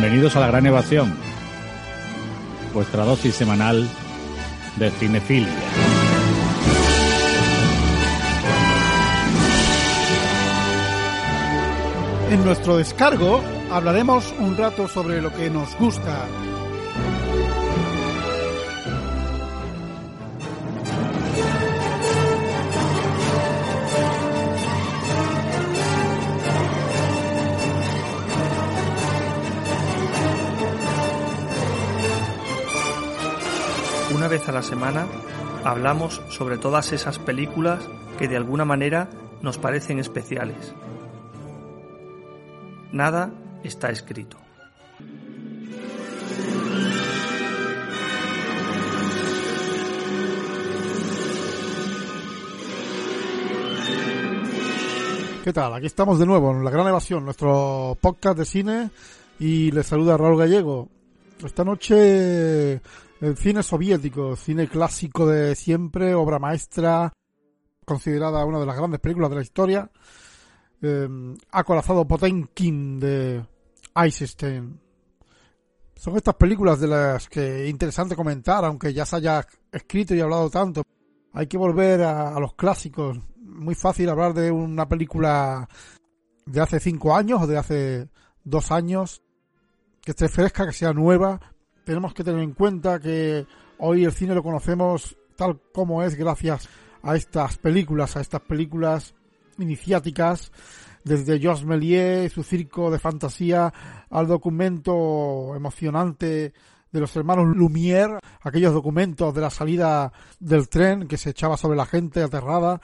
Bienvenidos a la Gran Evasión, vuestra dosis semanal de cinefilia. En nuestro descargo hablaremos un rato sobre lo que nos gusta. Vez a la semana hablamos sobre todas esas películas que de alguna manera nos parecen especiales. Nada está escrito. ¿Qué tal? Aquí estamos de nuevo en La Gran Evasión, nuestro podcast de cine y les saluda Raúl Gallego. Esta noche el cine soviético, cine clásico de siempre, obra maestra, considerada una de las grandes películas de la historia, eh, acorazado Potenkin de Eisenstein. Son estas películas de las que es interesante comentar, aunque ya se haya escrito y hablado tanto. Hay que volver a los clásicos. Muy fácil hablar de una película de hace cinco años o de hace dos años, que esté fresca, que sea nueva. Tenemos que tener en cuenta que hoy el cine lo conocemos tal como es gracias a estas películas, a estas películas iniciáticas, desde Georges Méliès, su circo de fantasía, al documento emocionante de los hermanos Lumière, aquellos documentos de la salida del tren que se echaba sobre la gente aterrada,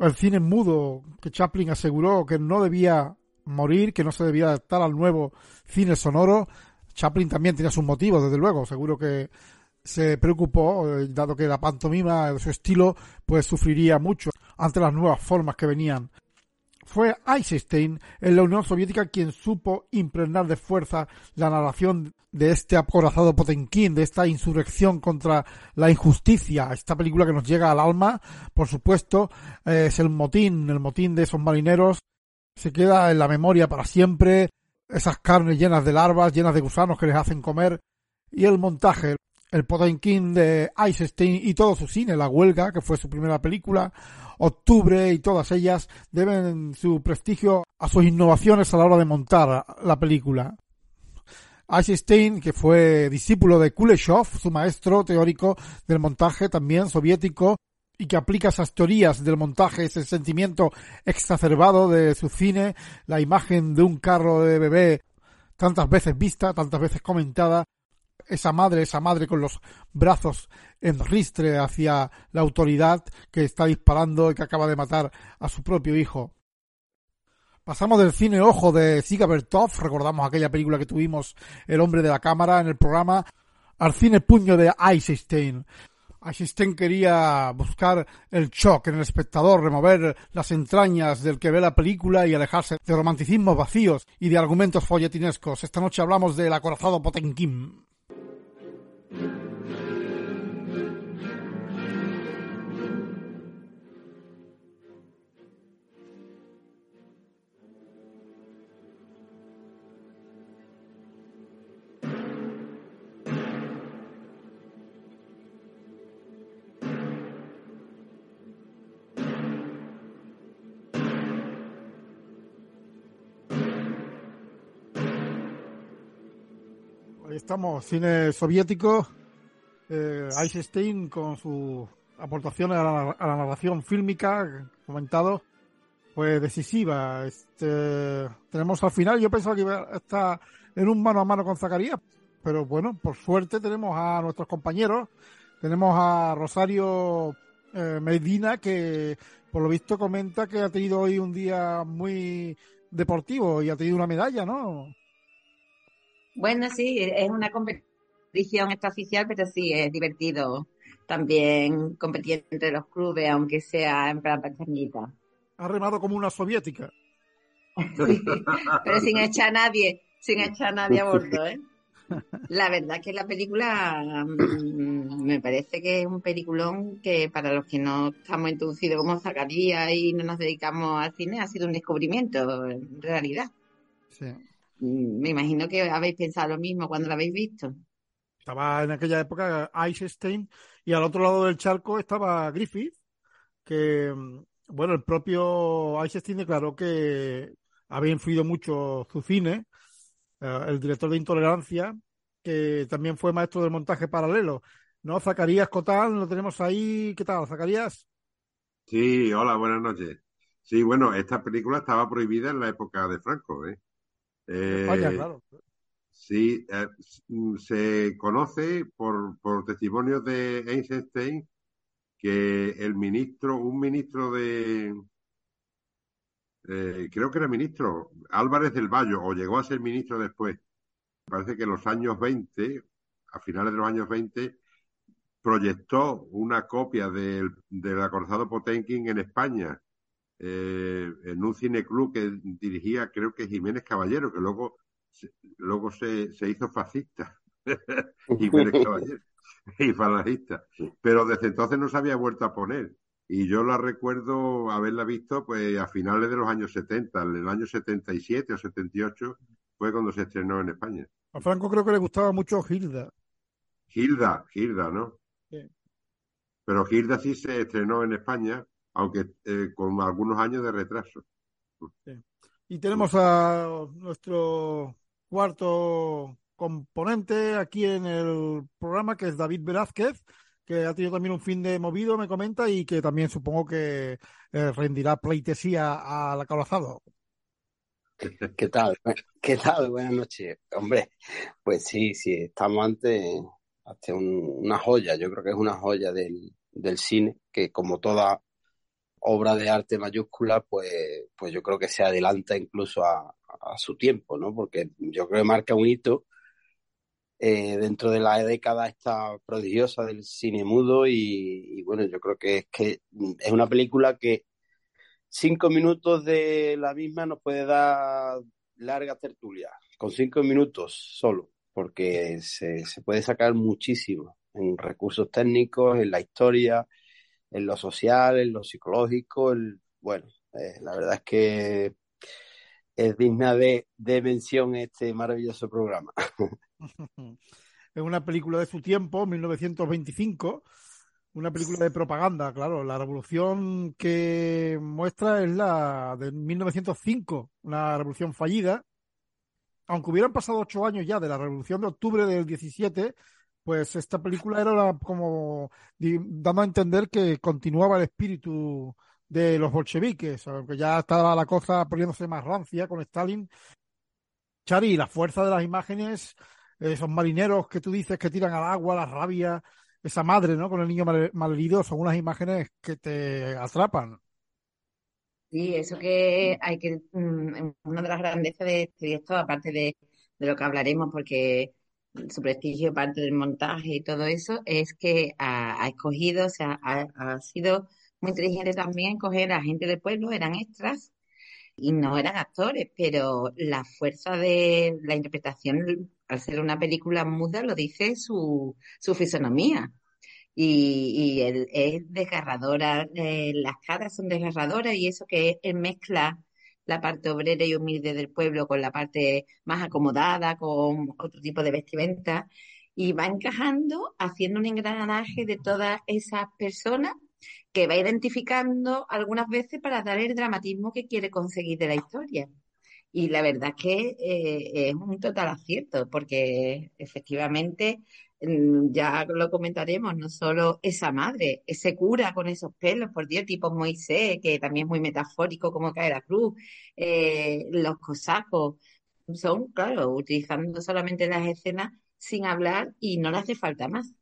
el cine mudo que Chaplin aseguró que no debía morir, que no se debía adaptar al nuevo cine sonoro. Chaplin también tenía sus motivos, desde luego, seguro que se preocupó, eh, dado que la pantomima su estilo pues sufriría mucho ante las nuevas formas que venían. Fue Eisenstein en la Unión Soviética quien supo impregnar de fuerza la narración de este acorazado Potenkin, de esta insurrección contra la injusticia. Esta película que nos llega al alma, por supuesto, eh, es el motín, el motín de esos marineros. Se queda en la memoria para siempre esas carnes llenas de larvas, llenas de gusanos que les hacen comer. Y el montaje, el Potenkin de Eisenstein y todo su cine, La Huelga, que fue su primera película, Octubre y todas ellas deben su prestigio a sus innovaciones a la hora de montar la película. Eisenstein, que fue discípulo de Kuleshov, su maestro teórico del montaje también soviético, y que aplica esas teorías del montaje, ese sentimiento exacerbado de su cine, la imagen de un carro de bebé tantas veces vista, tantas veces comentada, esa madre, esa madre con los brazos en ristre hacia la autoridad que está disparando y que acaba de matar a su propio hijo. Pasamos del cine Ojo de Ziga Bertov, recordamos aquella película que tuvimos El hombre de la cámara en el programa, al cine Puño de Eisenstein. Eisenstein quería buscar el shock en el espectador, remover las entrañas del que ve la película y alejarse de romanticismos vacíos y de argumentos folletinescos. Esta noche hablamos del acorazado Potenkin. Estamos, cine soviético, eh, Eisenstein con sus aportaciones a la, a la narración fílmica, comentado, pues decisiva. Este, tenemos al final, yo pensaba que iba a estar en un mano a mano con Zacarías, pero bueno, por suerte tenemos a nuestros compañeros, tenemos a Rosario eh, Medina, que por lo visto comenta que ha tenido hoy un día muy deportivo y ha tenido una medalla, ¿no? Bueno, sí, es una competición extraoficial, pero sí, es divertido también competir entre los clubes, aunque sea en plan pequeñita. Ha remado como una soviética. pero sin echar a nadie, sin echar a nadie a bordo, ¿eh? La verdad que la película mm, me parece que es un peliculón que para los que no estamos introducidos como Zacarías y no nos dedicamos al cine ha sido un descubrimiento en realidad. Sí. Mm, me imagino que habéis pensado lo mismo cuando lo habéis visto. Estaba en aquella época Eisenstein y al otro lado del charco estaba Griffith, que, mm, bueno, el propio Eisenstein declaró que había influido mucho su cine, eh, el director de Intolerancia, que también fue maestro del montaje paralelo. ¿No? Zacarías Cotán, lo tenemos ahí. ¿Qué tal, Zacarías? Sí, hola, buenas noches. Sí, bueno, esta película estaba prohibida en la época de Franco, ¿eh? Eh, claro. Sí, eh, mm, se conoce por, por testimonios de Einstein que el ministro, un ministro de, eh, creo que era ministro, Álvarez del Valle, o llegó a ser ministro después. Parece que en los años 20, a finales de los años 20, proyectó una copia del, del acorazado Potemkin en España, eh, en un cineclub que dirigía, creo que Jiménez Caballero, que luego, se- luego se, se hizo fascista. Jiménez Caballero y falangista. Pero desde entonces no se había vuelto a poner. Y yo la recuerdo haberla visto pues a finales de los años 70, en el año 77 o 78 fue cuando se estrenó en España. A Franco creo que le gustaba mucho Hilda. Gilda, Gilda, ¿no? Sí. Pero Gilda sí se estrenó en España, aunque eh, con algunos años de retraso. Y tenemos a nuestro cuarto componente aquí en el programa, que es David Velázquez, que ha tenido también un fin de movido, me comenta, y que también supongo que eh, rendirá pleitesía al acorazado. ¿Qué tal? ¿Qué tal? Buenas noches. Hombre, pues sí, sí, estamos ante, ante un- una joya. Yo creo que es una joya del, del cine, que como toda obra de arte mayúscula, pues, pues yo creo que se adelanta incluso a, su tiempo, ¿no? Porque yo creo que marca un hito eh, dentro de la década esta prodigiosa del cine mudo y, y bueno, yo creo que es que es una película que cinco minutos de la misma nos puede dar larga tertulia, con cinco minutos solo, porque se, se puede sacar muchísimo en recursos técnicos, en la historia, en lo social, en lo psicológico, el, bueno, eh, la verdad es que es digna de, de mención este maravilloso programa. Es una película de su tiempo, 1925, una película de propaganda, claro. La revolución que muestra es la de 1905, una revolución fallida. Aunque hubieran pasado ocho años ya de la revolución de octubre del 17, pues esta película era como dando a entender que continuaba el espíritu de los bolcheviques, aunque ya estaba la cosa poniéndose más rancia con Stalin. Chari, la fuerza de las imágenes, esos marineros que tú dices que tiran al agua, la rabia, esa madre, ¿no? Con el niño mal- malherido, son unas imágenes que te atrapan. Sí, eso que hay que, mm, una de las grandezas de este director, aparte de, de lo que hablaremos, porque su prestigio, parte del montaje y todo eso, es que ha, escogido, o sea, ha, ha sido muy inteligente también coger a gente del pueblo, eran extras y no eran actores, pero la fuerza de la interpretación, al ser una película muda, lo dice su, su fisonomía. Y, y es desgarradora, eh, las caras son desgarradoras y eso que él mezcla la parte obrera y humilde del pueblo con la parte más acomodada, con otro tipo de vestimenta, y va encajando, haciendo un engranaje de todas esas personas que va identificando algunas veces para dar el dramatismo que quiere conseguir de la historia. Y la verdad es que eh, es un total acierto, porque efectivamente, ya lo comentaremos, no solo esa madre, ese cura con esos pelos, por Dios, tipo Moisés, que también es muy metafórico como cae la cruz, eh, los cosacos, son, claro, utilizando solamente las escenas sin hablar y no le hace falta más.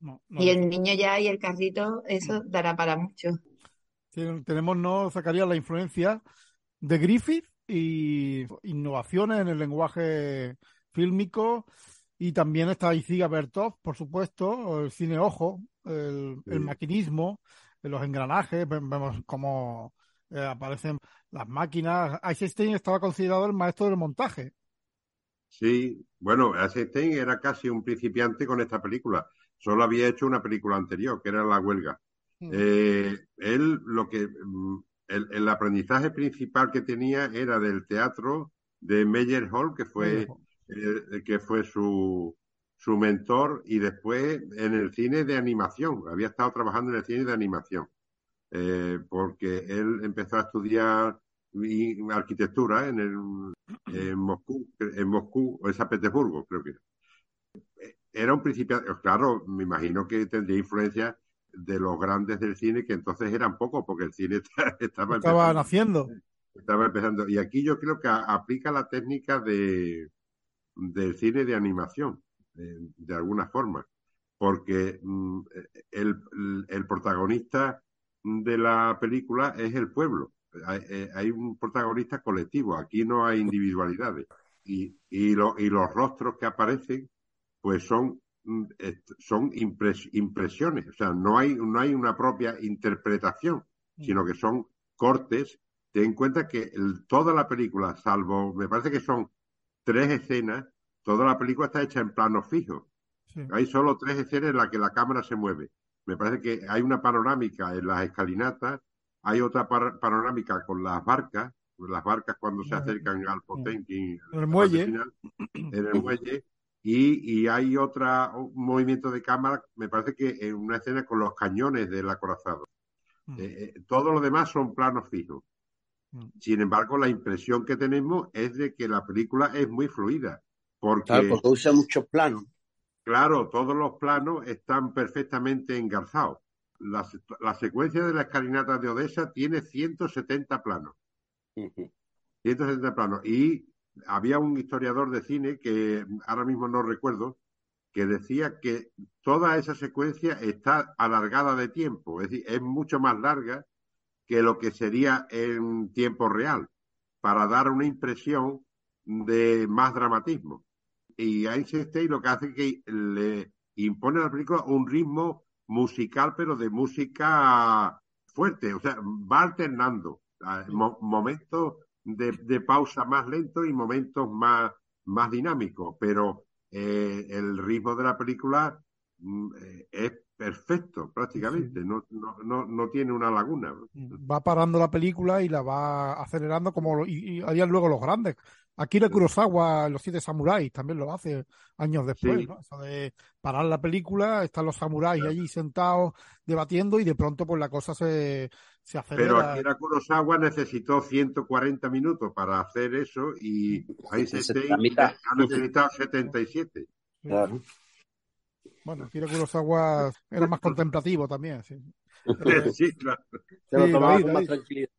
No, no, Y el niño ya y el carrito, eso dará para mucho. Ten- Tenemos, no, Zacarías, la influencia de Griffith y innovaciones en el lenguaje fílmico. Y también está Isiga Bertov, por supuesto, el cine ojo, el, maquinismo, los engranajes, ve- vemos cómo eh, aparecen las máquinas. Eisenstein estaba considerado el maestro del montaje. Sí, bueno, Eisenstein era casi un principiante con esta película. Solo había hecho una película anterior, que era La Huelga. Mm. Eh, él, lo que, mm, el, el aprendizaje principal que tenía era del teatro de Meyer Hall, que fue, eh, que fue su, su mentor, y después en el cine de animación. Había estado trabajando en el cine de animación, eh, porque él empezó a estudiar arquitectura en, el, en Moscú, en Moscú o en San Petersburgo, creo que era un principiante, claro, me imagino que tendría influencia de los grandes del cine, que entonces eran pocos, porque el cine estaba, estaba naciendo. Estaba empezando. Y aquí yo creo que aplica la técnica de, del cine de animación, de, alguna forma, porque mm, el, el, protagonista de la película es el pueblo. Hay, eh, hay, un protagonista colectivo, aquí no hay individualidades. Y, y, lo, y los rostros que aparecen pues son, mm, son impresiones, o sea, no hay, no hay una propia interpretación, mm. sino que son cortes. Ten en cuenta que toda la película, salvo, me parece que son tres escenas, toda la película está hecha en plano fijo. Hay solo tres escenas en las que la cámara se mueve. Me parece que hay una panorámica en las escalinatas, hay otra panorámica con las barcas, las barcas cuando se acercan al Potenkin, en el muelle, en el muelle y, y hay otro movimiento de cámara, me parece que en una escena con los cañones del acorazado. Mm. Eh, eh, todo lo demás son planos fijos. Mm. Sin embargo, la impresión que tenemos es de que la película es muy fluida. Porque, claro, porque usa muchos planos. Claro, todos los planos están perfectamente engarzados. La, la secuencia de la escalinata de Odessa tiene 170 planos. 170 planos. Y había un historiador de cine que ahora mismo no recuerdo, que decía que toda esa secuencia está alargada de tiempo, es decir, es mucho más larga que lo que sería en tiempo real, para dar una impresión de más dramatismo. Y Einstein lo que hace es que le impone a la película un ritmo musical, pero de música fuerte, o sea, va alternando momentos de, pausa más lento y momentos más, más dinámicos, pero eh, el ritmo de la película mm, eh, es perfecto prácticamente, no, no, no, tiene una laguna. Va parando la película y la va acelerando como y, harían luego los grandes. Akira Kurosawa, Los Siete Samuráis, también lo hace años después, ¿no? Eso de parar la película, están los samuráis allí sentados debatiendo y de pronto pues la cosa se, se acelera. Pero Akira Kurosawa necesitó 140 minutos para hacer eso y ahí se ha necesitado 77. Claro. Bueno, Akira Kurosawa era más contemplativo también, sí. sí, claro. Se lo tomaba con más tranquilidad.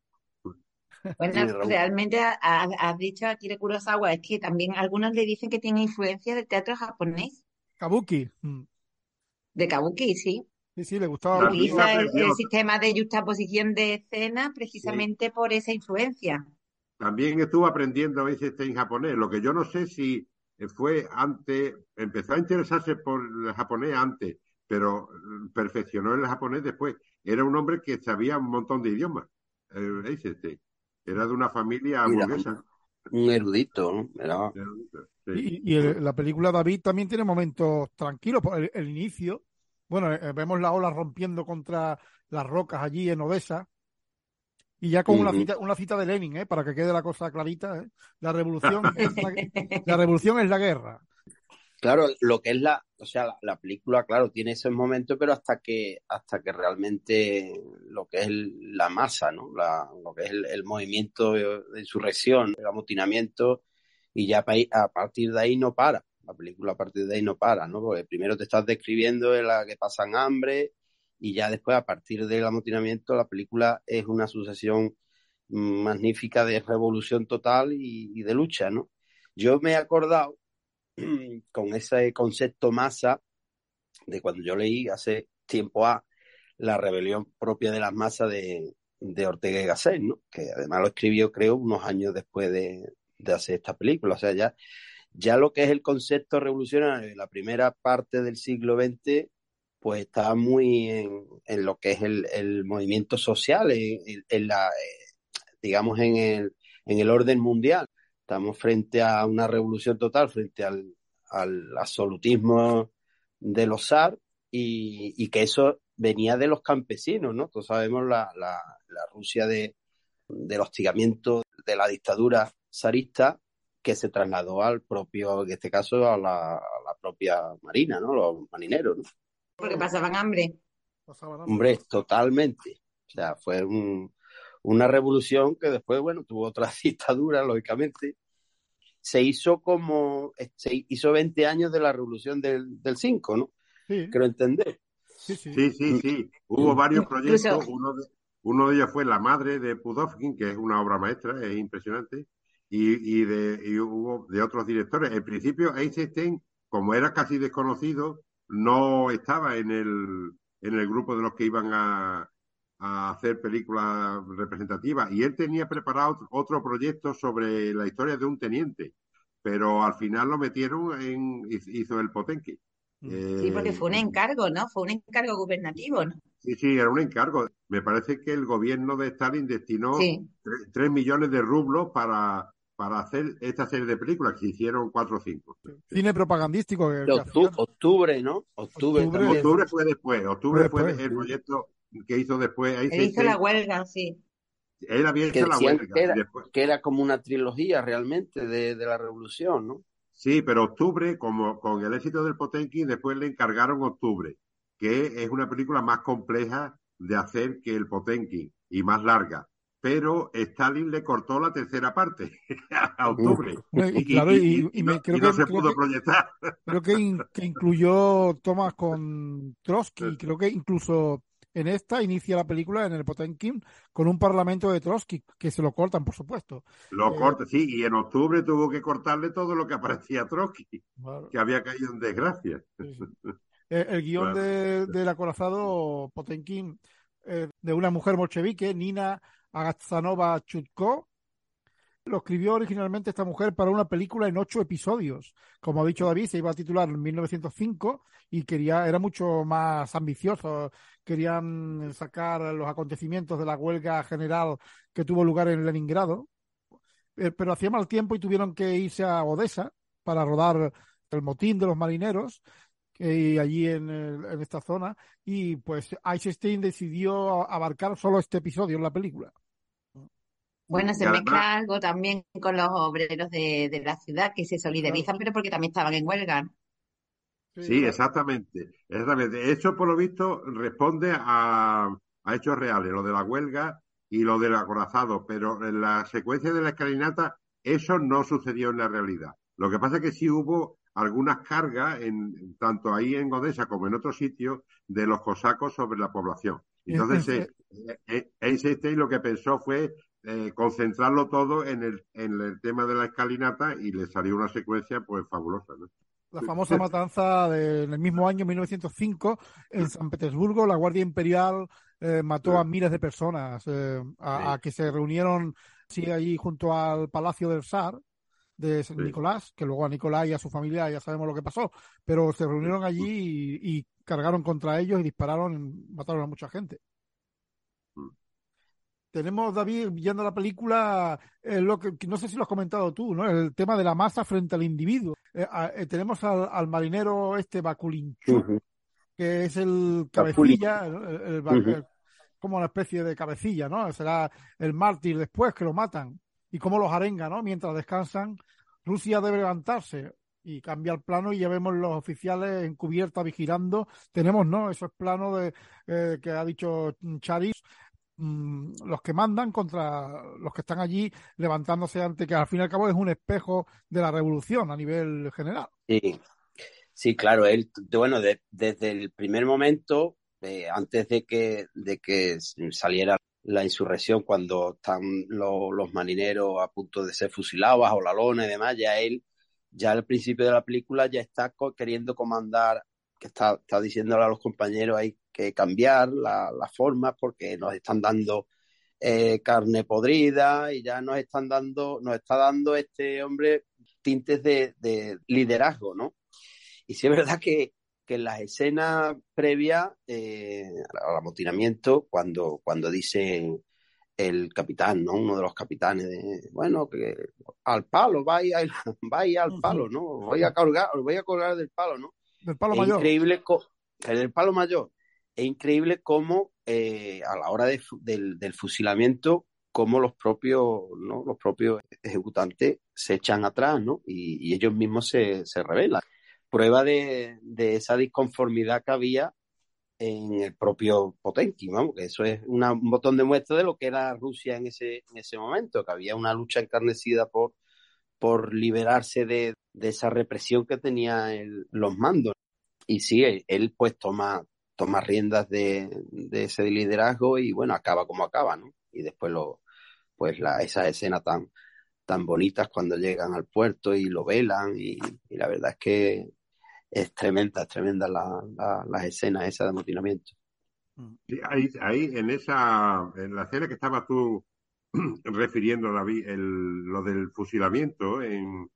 Bueno, realmente has dicho a Akira Kurosawa, es que también algunos le dicen que tiene influencia del teatro japonés. Kabuki. Mm. De Kabuki, sí. Sí, sí, le gustaba. Utiliza el, sistema de justaposición de escena precisamente por esa influencia. También estuvo aprendiendo a veces en japonés. Lo que yo no sé si fue antes, empezó a interesarse por el japonés antes, pero perfeccionó el japonés después. Era un hombre que sabía un montón de idiomas. Eh, era de una familia burguesa. Un erudito, ¿no? Era... Y, la película David también tiene momentos tranquilos. El, el inicio, bueno, eh, vemos la ola rompiendo contra las rocas allí en Odessa. Y ya con una, cita, una cita de Lenin, ¿eh? para que quede la cosa clarita. ¿eh? La, revolución es la, la revolución es la guerra. Claro, lo que es la, o sea, la, película, claro, tiene esos momentos, pero hasta que, hasta que realmente lo que es la masa, ¿no? lo que es el, movimiento de, insurrección, el amotinamiento, y ya a partir de ahí no para. La película a partir de ahí no para, ¿no? Porque primero te estás describiendo en la que pasan hambre, y ya después, a partir del amotinamiento, la película es una sucesión magnífica de revolución total y, y de lucha, ¿no? Yo me he acordado con ese concepto masa de cuando yo leí hace tiempo a la rebelión propia de las masas de, de Ortega y Gasset, ¿no? que además lo escribió creo unos años después de, de, hacer esta película. O sea, ya, ya lo que es el concepto revolucionario en la primera parte del siglo XX, pues está muy en, en lo que es el, el movimiento social, en, en la, eh, digamos, en el, en el orden mundial. Estamos frente a una revolución total, frente al, absolutismo de los zar y, que eso venía de los campesinos, ¿no? Todos sabemos la, Rusia de, del hostigamiento de la dictadura zarista que se trasladó al propio, en este caso, a la, propia marina, ¿no? Los marineros, ¿no? Porque pasaban hambre. Hombre, totalmente. O sea, fue una revolución que después, bueno, tuvo otra dictadura, lógicamente. Se hizo como, se hizo 20 años de la revolución del, del 5, ¿no? Sí. Creo entender. Sí, sí, sí. sí, Hubo varios proyectos. Uno de, uno de ellos fue La Madre de Pudovkin, que es una obra maestra, es impresionante y, de, y hubo de otros directores. En principio, Einstein, como era casi desconocido, no estaba en el, en el grupo de los que iban a, a hacer películas representativas y él tenía preparado otro proyecto sobre la historia de un teniente, pero al final lo metieron en, hizo el Potenki. Sí, porque fue un eh, encargo, ¿no? Fue un encargo gubernativo, ¿no? Sí, sí, era un encargo. Me parece que el gobierno de Stalin destinó tres millones de rublos para, para hacer esta serie de películas, que hicieron cuatro o cinco. Cine propagandístico. octubre, ¿no? Octubre, octubre, fue después. Octubre fue, el proyecto que hizo después. Ahí Él hizo la huelga, sí. Él había hecho la huelga. Que era, que era, como una trilogía realmente de, de, la revolución, ¿no? Sí, pero octubre, como con el éxito del Potenkin, después le encargaron octubre, que es una película más compleja de hacer que el Potenkin y más larga pero Stalin le cortó la tercera parte a octubre. Y, no se pudo proyectar. Creo que, incluyó tomas con Trotsky, creo que incluso en esta inicia la película en el Potemkin con un parlamento de Trotsky, que se lo cortan, por supuesto. Lo eh, corta, sí, y en octubre tuvo que cortarle todo lo que aparecía a Trotsky, que había caído en desgracia. Eh, el, guion del acorazado Potemkin eh, de una mujer bolchevique, Nina Agazanova Chutko. Lo escribió originalmente esta mujer para una película en ocho episodios. Como ha dicho David, se iba a titular en 1905 y quería, era mucho más ambicioso. Querían sacar los acontecimientos de la huelga general que tuvo lugar en Leningrado. Eh, pero hacía mal tiempo y tuvieron que irse a Odessa para rodar el motín de los marineros y allí en, en, esta zona y pues Eisenstein decidió abarcar solo este episodio en la película. Bueno, se mezcla algo también con los obreros de, la ciudad que se solidarizan, pero porque también estaban en huelga. Sí, exactamente, exactamente. Eso, por lo visto, responde a, hechos reales, lo de la huelga y lo del acorazado, pero en la secuencia de la escalinata eso no sucedió en la realidad. Lo que pasa es que sí hubo algunas cargas, en, tanto ahí en Godesa como en otros sitios, de los cosacos sobre la población. Entonces, eh, eh, Einstein lo que pensó fue eh, concentrarlo todo en el, en el tema de la escalinata y le salió una secuencia pues fabulosa. La famosa matanza del mismo año, 1905, en San Petersburgo, la Guardia Imperial eh, mató a miles de personas, eh, a, que se reunieron sí, allí junto al Palacio del Zar de San Nicolás, que luego a Nicolás y a su familia ya sabemos lo que pasó, pero se reunieron allí y cargaron contra ellos y dispararon, y mataron a mucha gente tenemos, David, viendo la película, eh, lo que no sé si lo has comentado tú, ¿no? El tema de la masa frente al individuo. Eh, eh, tenemos al, marinero este Bakulinchu, que es el cabecilla, como una especie de cabecilla, ¿no? Será el mártir después que lo matan. Y cómo los arenga, ¿no? Mientras descansan, Rusia debe levantarse y cambia el plano y ya vemos los oficiales en cubierta vigilando. Tenemos, ¿no? Esos planos de, que ha dicho Charis Mm, los que mandan contra los que están allí levantándose ante que al fin y al cabo es un espejo de la revolución a nivel general. Sí, sí claro, él, bueno, desde el primer momento, eh, antes de que, de que saliera la insurrección, cuando están los marineros a punto de ser fusilados bajo la lona y demás, ya él, ya al principio de la película ya está queriendo comandar, que está, está diciéndole a los compañeros ahí que cambiar las la formas porque nos están dando eh, carne podrida y ya nos están dando, nos está dando este hombre tintes de, liderazgo, ¿no? Y sí es verdad que, que en las escenas previas eh, al amotinamiento, cuando, cuando dice el capitán, ¿no? Uno de los capitanes de, bueno, que al palo, vaya, vaya al palo, ¿no? Voy a colgar, voy a colgar del palo, ¿no? Del palo mayor. Increíble, del palo mayor es increíble cómo eh, a la hora del, fusilamiento cómo los propios, ¿no? los propios ejecutantes se echan atrás, ¿no? Y, ellos mismos se, se rebelan. Prueba de, de, esa disconformidad que había en el propio Potenki, vamos, que eso es un botón de muestra de lo que era Rusia en ese, en ese momento, que había una lucha encarnecida por, por liberarse de, de esa represión que tenía los mandos. Y sí, él, pues toma, toma riendas de, de, ese liderazgo y bueno, acaba como acaba, ¿no? Y después lo, pues la, esa escena tan, tan bonitas cuando llegan al puerto y lo velan y, la verdad es que es tremenda, tremenda la, la, las escenas esa de amotinamiento. ahí, ahí en esa, en la escena que estabas tú refiriendo, David, el, lo del fusilamiento en,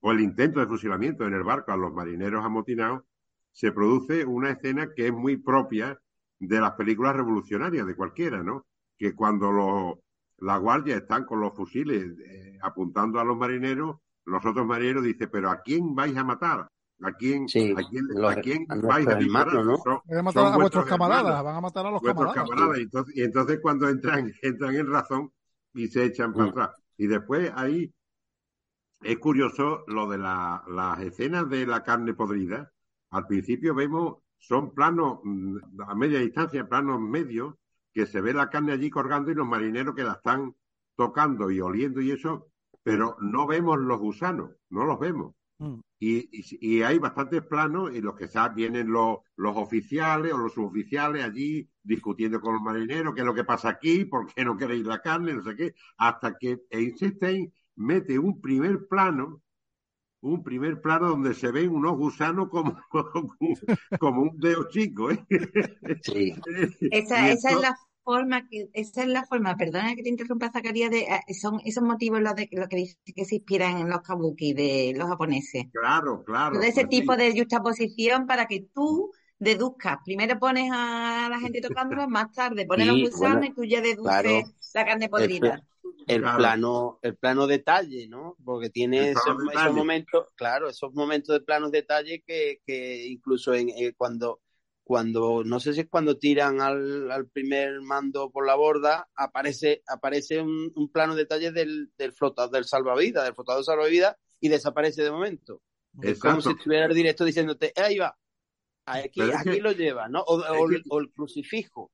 o el intento de fusilamiento en el barco a los marineros amotinados, se produce una escena que es muy propia de las películas revolucionarias de cualquiera, ¿no? Que cuando los, la guardia están con los fusiles eh, apuntando a los marineros, los otros marineros dicen, pero ¿a quién vais a matar? ¿A quién, a quién, ¿a quién vais a disparar? ¿no? van a matar a vuestros camaradas, van a matar a los camaradas. Y, entonces, y entonces cuando entran, entran en razón y se echan para mm. atrás. Y después ahí es curioso lo de la, las escenas de la carne podrida. Al principio vemos, son planos mm, a media distancia, planos medios, que se ve la carne allí colgando y los marineros que la están tocando y oliendo y eso, pero no vemos los gusanos, no los vemos. Mm. Y, y, hay bastantes planos en los que vienen los, los oficiales o los suboficiales allí discutiendo con los marineros qué es lo que pasa aquí, por qué no queréis la carne, no sé qué, hasta que Einstein mete un primer plano un primer plano donde se ven unos gusanos como, como un dedo chico. ¿eh? Sí. esa, esa es la forma que, esa es la forma, perdona que te interrumpa Zacarías, de, eh, son esos motivos los de lo que dice que se inspiran en los kabuki de los japoneses. Claro, claro. De ese pues tipo de justaposición para que tú deduzcas. Primero pones a la gente tocándolo, más tarde pones los gusanos y tú ya deduces la carne podrida el plano el plano detalle no porque tiene esos, momentos claro esos momentos de planos detalle que, que incluso en eh, cuando cuando no sé si es cuando tiran al, al, primer mando por la borda aparece aparece un, un plano detalle del del flotador del salvavidas del flotador salvavidas y desaparece de momento. Es como si estuviera el directo diciéndote ahí va aquí, aquí lo lleva no o, o el crucifijo.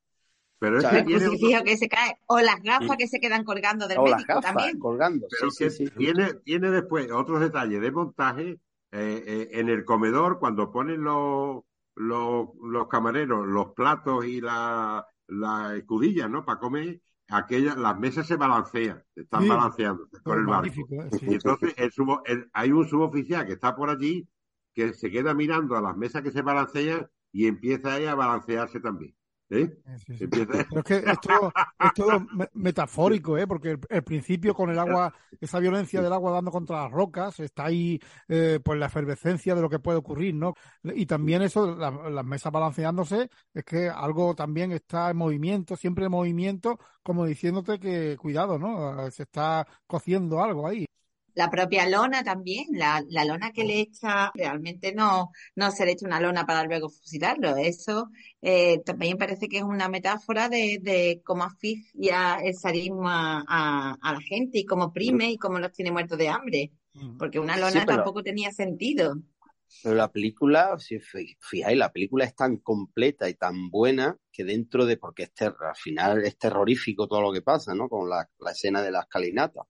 Pero es que tiene... que se cae, o las gafas que se quedan colgando del médico también. colgando. Pero sí, sí, tiene, tiene después otros detalles de montaje eh, eh, en el comedor cuando ponen los, los, los camareros los platos y la, la escudilla, ¿no? Para comer, aquellas, las mesas se balancean, están balanceando con el barco. Eh, y entonces el subo, el, hay un suboficial que está por allí que se queda mirando a las mesas que se balancean y empieza ahí a balancearse también. ¿Eh? Pero es que esto es todo metafórico, ¿eh? porque el, principio con el agua, esa violencia del agua dando contra las rocas, está ahí eh, pues la efervescencia de lo que puede ocurrir, ¿no? Y también eso, las mesas balanceándose, es que algo también está en movimiento, siempre en movimiento, como diciéndote que cuidado, ¿no? Se está cociendo algo ahí. La propia lona también, la, la lona que le echa, realmente no, no se le echa una lona para luego fusilarlo. Eso eh, también parece que es una metáfora de, de cómo asfixia el sadismo a, a, la gente y cómo prime y cómo los tiene muertos de hambre. Porque una lona tampoco tenía sentido. Pero la película, si fijáis, la película es tan completa y tan buena que dentro de, porque es al final es terrorífico todo lo que pasa, ¿no? Con la, la escena de la escalinata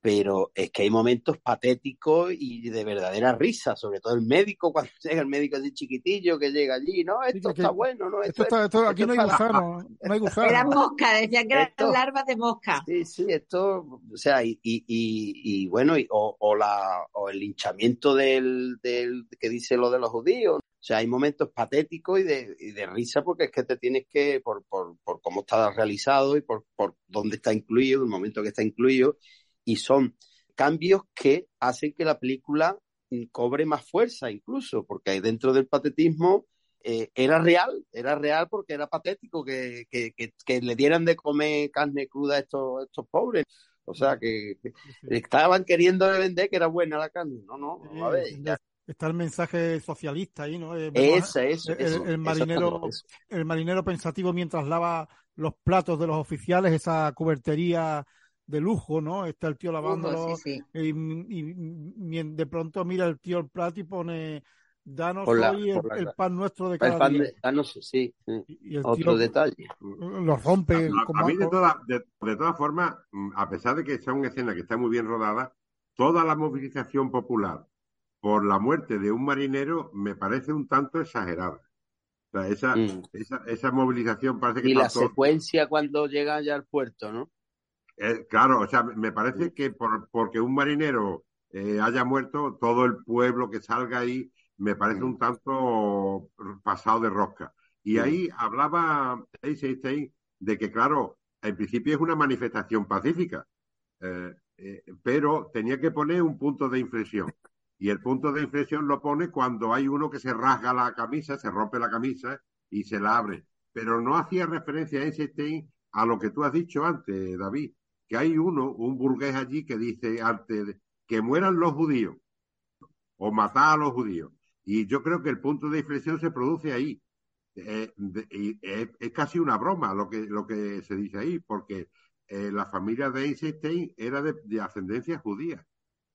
pero es que hay momentos patéticos y de verdadera risa, sobre todo el médico, cuando llega el médico así chiquitillo que llega allí, no, esto está bueno, no, esto, esto, aquí no hay gusano, no hay gusano. Eran moscas, decían que eran larvas de mosca. Sí, sí, esto, o sea, y, y, y, bueno, y, o, o, la, o el linchamiento del, del, que dice lo de los judíos, o sea, hay momentos patéticos y de, y de risa porque es que te tienes que, por, por, por cómo está realizado y por, por dónde está incluido, el momento que está incluido, y son cambios que hacen que la película cobre más fuerza incluso, porque dentro del patetismo eh, era real, era real porque era patético que, que, que, le dieran de comer carne cruda a estos, estos pobres. O sea, que, estaban queriendo vender que era buena la carne. No, no, a ver, está el mensaje socialista ahí, ¿no? Eh, Esa, eso, el, eso, el marinero, eso. el marinero pensativo mientras lava los platos de los oficiales, esa cubertería de lujo, ¿no? Está el tío lavándolo Lujo, sí, sí. y, y- y de pronto mira el tío el plato y pone danos la- hoy el, por la- el pan nuestro de El cada pan día. de- no sé, sí. Y el Otro tío detalle. lo rompe A, como a mí, de, todas de, de todas formas, mm, a pesar de que sea una escena que está muy bien rodada, toda la movilización popular por la muerte de un marinero me parece un tanto exagerada. O sea, esa, Mm. esa, esa movilización parece que Y la secuencia cuando llega ya al puerto, ¿no? Eh, claro, o sea, me parece que por, porque un marinero eh, haya muerto, todo el pueblo que salga ahí me parece un tanto pasado de rosca. Y Mm. ahí hablaba Eisenstein de que, claro, en principio es una manifestación pacífica, eh, eh, pero tenía que poner un punto de inflexión. Y el punto de inflexión lo pone cuando hay uno que se rasga la camisa, se rompe la camisa y se la abre. Pero no hacía referencia a Einstein a lo que tú has dicho antes, David, que hay uno, un burgués allí que dice antes de- que mueran los judíos o matar a los judíos. Y yo creo que el punto de inflexión se produce ahí. Eh, de- y es, es casi una broma lo que, lo que se dice ahí, porque eh, la familia de Einstein era de, de ascendencia judía.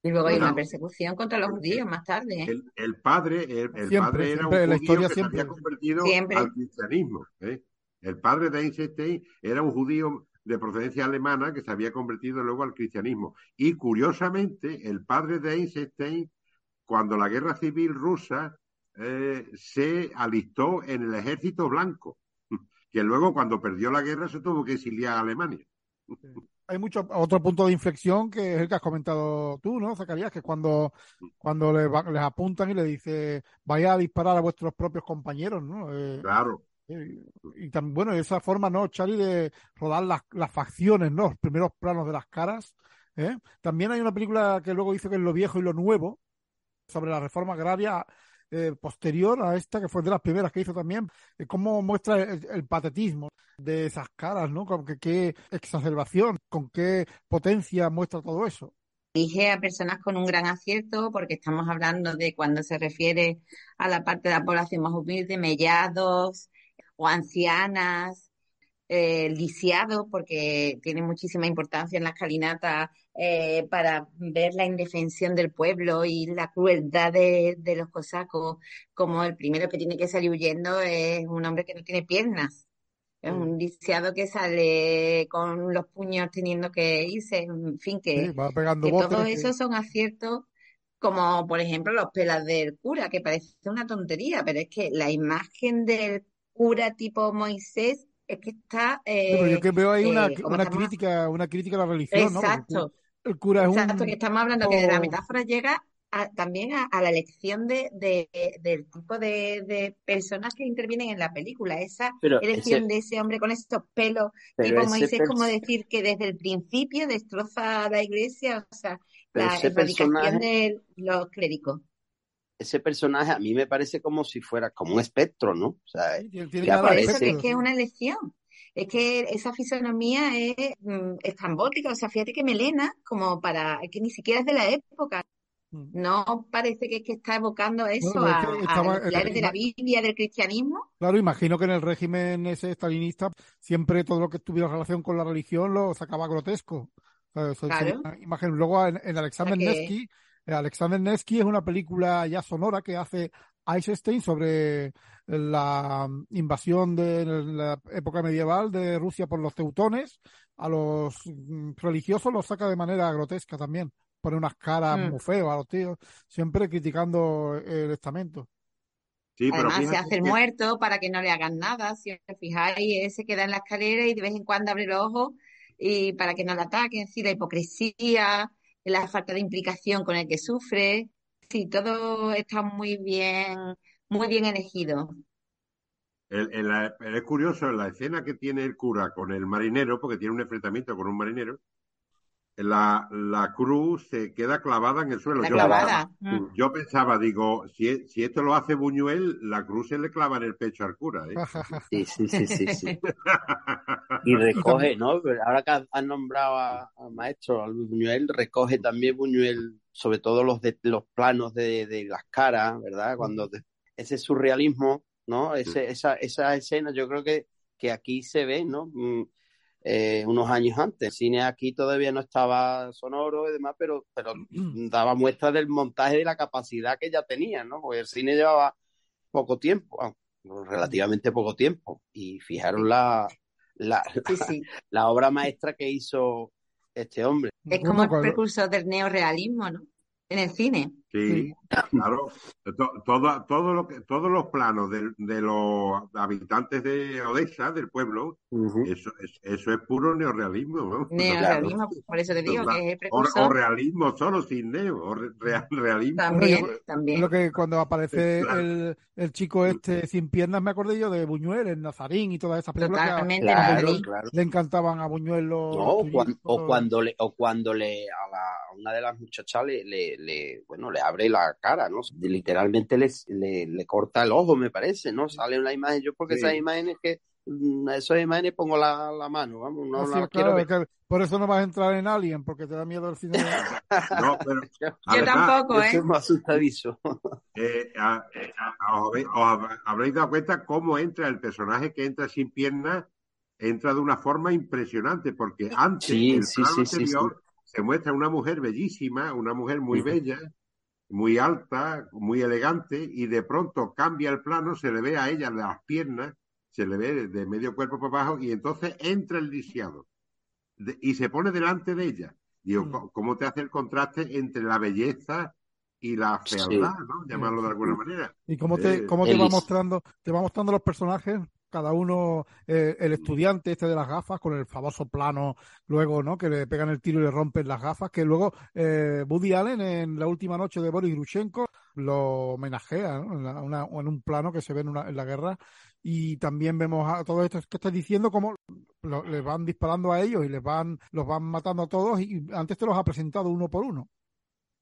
Y luego hay una persecución contra los judíos más tarde. ¿eh? El, el padre, el, el Siempre, padre era un la judío historia que siempre. se había convertido Siempre. al cristianismo. ¿eh? El padre de Einstein era un judío de procedencia alemana que se había convertido luego al cristianismo. Y curiosamente, el padre de Einstein, cuando la guerra civil rusa eh, se alistó en el ejército blanco, que luego cuando perdió la guerra se tuvo que exiliar a Alemania. hay mucho otro punto de inflexión que es el que has comentado tú, ¿no, Zacarías? Que es cuando, cuando les, va- les apuntan y le dice vaya a disparar a vuestros propios compañeros, ¿no? Eh, Claro. Y también, bueno, esa forma, ¿no, Charlie, de rodar las, las facciones, ¿no? Los primeros planos de las caras. ¿eh? También hay una película que luego hizo que es Lo Viejo y lo Nuevo, sobre la reforma agraria eh, posterior a esta, que fue de las primeras que hizo también, eh, cómo muestra el, el patetismo de esas caras, ¿no? Con que, qué exacerbación, con qué potencia muestra todo eso. Elige a personas con un gran acierto, porque estamos hablando de cuando se refiere a la parte de la población más humilde, mellados o ancianas, eh, lisiados, porque tiene muchísima importancia en la escalinata eh, para ver la indefensión del pueblo y la crueldad de, de los cosacos, como el primero que tiene que salir huyendo es un hombre que no tiene piernas. Es un lisiado que sale con los puños teniendo que irse, en fin, que, Sí, que botes. todos esos son aciertos, como por ejemplo los pelas del cura, que parece una tontería, pero es que la imagen del cura tipo Moisés es que está... Pero yo eh, que veo ahí una, eh, como una estamos- crítica, una crítica a la religión, Exacto, el cura es un exacto, que estamos hablando que la tipo- metáfora llega a- también a, a la elección de, de- del tipo de, de personas que intervienen en la película. Esa Pero elección ese- de ese hombre con estos pelos ese Moisés, pers- como decir que desde el principio destroza la iglesia, o sea, la erradicación personaje- de los clérigos. Ese personaje a mí me parece como si fuera como un espectro, ¿no? O sea, que eso que aparece- es espectro, que es una elección. Es que esa fisonomía es mm, estrambótica, o sea, fíjate que melena, como para, que ni siquiera es de la época. Mm. No parece que es que está evocando eso Bueno, es a, que a estaba- los pilares de la Biblia, del cristianismo. Claro, imagino que en el régimen ese stalinista siempre todo lo que tuviera relación con la religión lo sacaba grotesco. O sea, eso Claro. imagen. Luego en, en Alexander O sea que- Nevsky, Alexander Nevsky es una película ya sonora que hace Eisenstein sobre la invasión de la época medieval de Rusia por los teutones. A los mm, religiosos los saca de manera grotesca también. Pone unas caras Mm. muy feas a los tíos, siempre criticando el estamento. Sí, pero Además, se hace el que- muerto para que no le hagan nada. Si os fijáis, él se queda en la escalera y de vez en cuando abre los ojos y para que no le ataquen. Sí, la hipocresía, la falta de implicación con el que sufre. Sí, todo está muy bien, muy bien elegido. El- el- es curioso, la escena que tiene el cura con el marinero, porque tiene un enfrentamiento con un marinero, la, la cruz se queda clavada en el suelo. Yo clavada. pensaba, Mm. yo pensaba, digo, si, si esto lo hace Buñuel, la cruz se le clava en el pecho al cura. ¿eh? Sí, sí, sí, sí, sí. y recoge, ¿no? Ahora que has nombrado al maestro, a Buñuel, recoge también Buñuel, sobre todo los de, los planos de, de las caras, ¿verdad? Cuando ese surrealismo, ¿no? Ese, esa, esa escena, yo creo que, que aquí se ve, ¿no? Eh, unos años antes. El cine aquí todavía no estaba sonoro y demás, pero, pero daba muestra del montaje de la capacidad que ya tenía, ¿no? Porque el cine llevaba poco tiempo, relativamente poco tiempo, y fijaron la, la, la, obra maestra que hizo este hombre. Es como el precursor del neorealismo, ¿no? En el cine. Sí, claro. Todo, todo lo que, todos los planos de, de, los habitantes de Odessa, del pueblo, eso, es, eso es puro neorealismo. Neorealismo, por eso te digo que es precursor. O, realismo solo, sin neo, o realismo. También, también. Lo que cuando aparece el, el, chico este sin piernas, me acordé yo de Buñuel, el Nazarín y todas esas películas Totalmente, que le encantaban a Buñuel los... No, o, cuando, o cuando le, o cuando le a, la, a una de las muchachas le, le, le bueno, le abre la cara, ¿no? Literalmente les, le, le, corta el ojo, me parece, ¿no? Sale una imagen, yo porque esas imágenes que, mm, esas imágenes pongo la, la mano, vamos, no, la quiero ver. por eso no vas a entrar en Alien, porque te da miedo el cine. no, pero, yo tampoco, ¿eh? más asustadizo. Eh, os, habréis dado cuenta cómo entra el personaje que entra sin piernas, entra de una forma impresionante, porque antes, sí, el sí, anterior, se muestra una mujer bellísima, una mujer muy bella, muy alta, muy elegante, y de pronto cambia el plano, se le ve a ella las piernas, se le ve de medio cuerpo para abajo, y entonces entra el lisiado y se pone delante de ella. Digo, mm. ¿cómo te hace el contraste entre la belleza y la fealdad, ¿no? Llamarlo de alguna manera. Y cómo te, eh, cómo te va mostrando, te va mostrando los personajes cada uno, eh, el estudiante este de las gafas, con el famoso plano, luego, ¿no? Que le pegan el tiro y le rompen las gafas, que luego eh, Woody Allen en la última noche de Boris Grushenko lo homenajea, ¿no? en, un plano que se ve en, una, en la guerra. Y también vemos a todos estos que estás diciendo cómo les van disparando a ellos y les van, los van matando a todos y antes te los ha presentado uno por uno.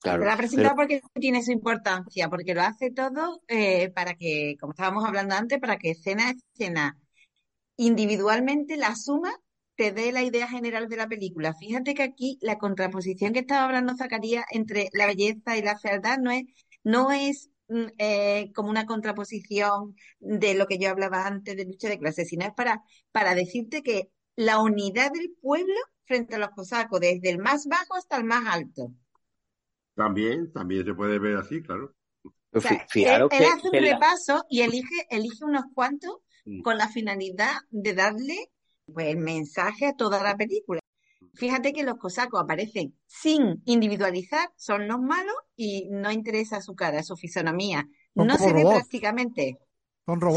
Claro, lo ha presentado porque tiene su importancia, porque lo hace todo eh, para que, como estábamos hablando antes, para que escena a escena individualmente la suma te dé la idea general de la película. Fíjate que aquí la contraposición que estaba hablando Zacarías entre la belleza y la fealdad no es, no es mm, eh, como una contraposición de lo que yo hablaba antes de lucha de clases, sino es para, para decirte que la unidad del pueblo frente a los cosacos, desde el más bajo hasta el más alto. También, también se puede ver así, claro. él, hace un repaso y elige, elige unos cuantos mm. con la finalidad de darle pues, el mensaje a toda la película. Fíjate que los cosacos aparecen sin individualizar, son los malos y no interesa su cara, su fisonomía. no se ve prácticamente.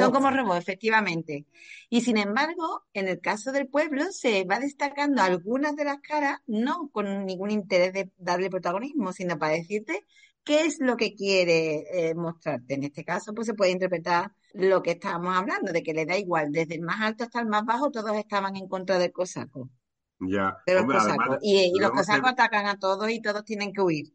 Son como robots, efectivamente. Y sin embargo, en el caso del pueblo se va destacando algunas de las caras, no con ningún interés de darle protagonismo, sino para decirte qué es lo que quiere eh, mostrarte. En este caso, pues se puede interpretar lo que estábamos hablando, de que le da igual, desde el más alto hasta el más bajo, todos estaban en contra del cosaco. Ya. y, los cosacos atacan a todos y todos tienen que huir.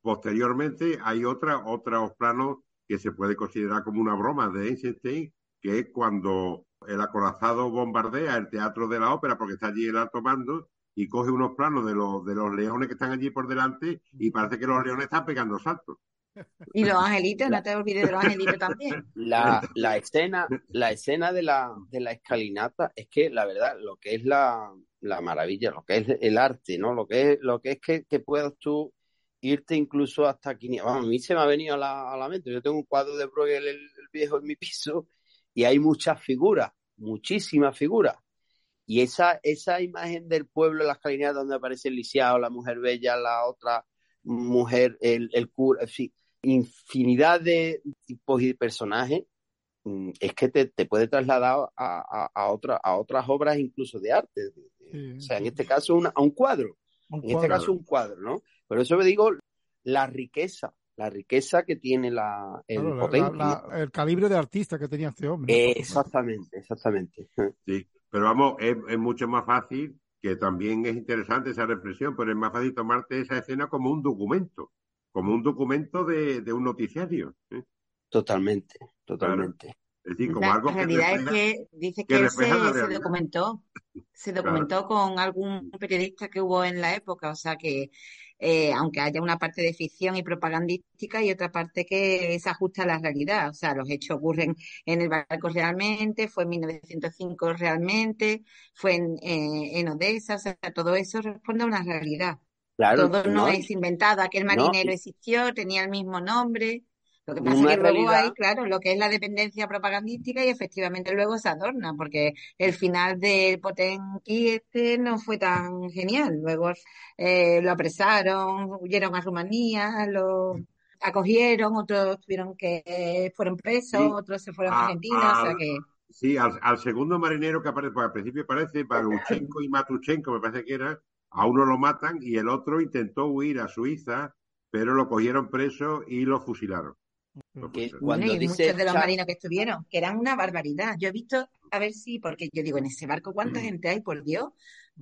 Posteriormente hay otra, otros planos que se puede considerar como una broma de Einstein, que es cuando el acorazado bombardea el teatro de la ópera porque está allí el alto mando y coge unos planos de los, de los leones que están allí por delante y parece que los leones están pegando saltos. Y los angelitos, no te olvides de los angelitos también. La, la escena, la escena de la, de la escalinata es que la verdad, lo que es la, la maravilla, lo que es el arte, ¿no? Lo que es, lo que es que, que puedas tú irte incluso hasta aquí. Vamos, a mí se me ha venido a la, a la mente. Yo tengo un cuadro de Bruegel el, viejo en mi piso y hay muchas figuras, muchísimas figuras. Y esa, esa imagen del pueblo las escalinata donde aparece el lisiado, la mujer bella, la otra mujer, el, el cura, en fin, infinidad de tipos y de personajes, mm, es que te, te puede trasladar a, a, a, otra, a otras obras incluso de arte. o sea, en este caso una, a un cuadro. en este caso un cuadro, ¿no? Por eso me digo la riqueza, la riqueza que tiene la, el, el calibre de artista que tenía este hombre. exactamente, exactamente. Sí, pero vamos, es, mucho más fácil, que también es interesante esa reflexión, pero es más fácil tomarte esa escena como un documento, como un documento de, un noticiario. Totalmente, totalmente. Es decir, como La algo que realidad es refleja- que dice que que se, documentó, se documentó con algún periodista que hubo en la época, o sea que eh, aunque haya una parte de ficción y propagandística y otra parte que se ajusta a la realidad, o sea, los hechos ocurren en el barco realmente, fue en 1905 realmente, fue en, eh, en Odessa, o sea, todo eso responde a una realidad. Claro, Todo no, es inventado, aquel marinero existió, tenía el mismo nombre. Lo que pasa es que luego realidad- hay, claro, lo que es la dependencia propagandística y efectivamente luego se adorna, porque el final de Potenki este no fue tan genial. Luego eh, lo apresaron, huyeron a Rumanía, lo acogieron, otros tuvieron que, fueron presos, Sí. otros se fueron a A- Argentina, o sea que... Sí, al, al segundo marinero que aparece, pues al principio parece Baluchenko y Matuchenko, me parece que era, a uno lo matan y el otro intentó huir a Suiza, pero lo cogieron preso y lo fusilaron. Que pues, cuando Bueno, y dice muchos de los marinos que estuvieron, que eran una barbaridad. Yo he visto, a ver si, porque yo digo, en ese barco, ¿cuánta Mm. gente hay, por Dios?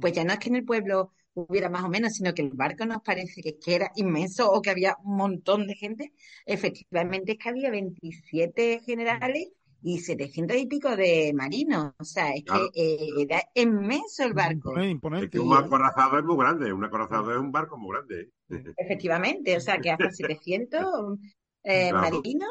Pues ya no es que en el pueblo hubiera más o menos, sino que el barco nos parece que, que era inmenso o que había un montón de gente. Efectivamente es que había 27 generales y 700 y pico de marinos. O sea, es Claro. que eh, era inmenso el barco. Imponente, es que un acorazado es muy grande, un acorazado es un barco muy grande. Efectivamente, o sea, que hasta 700 eh, Claro. marinos.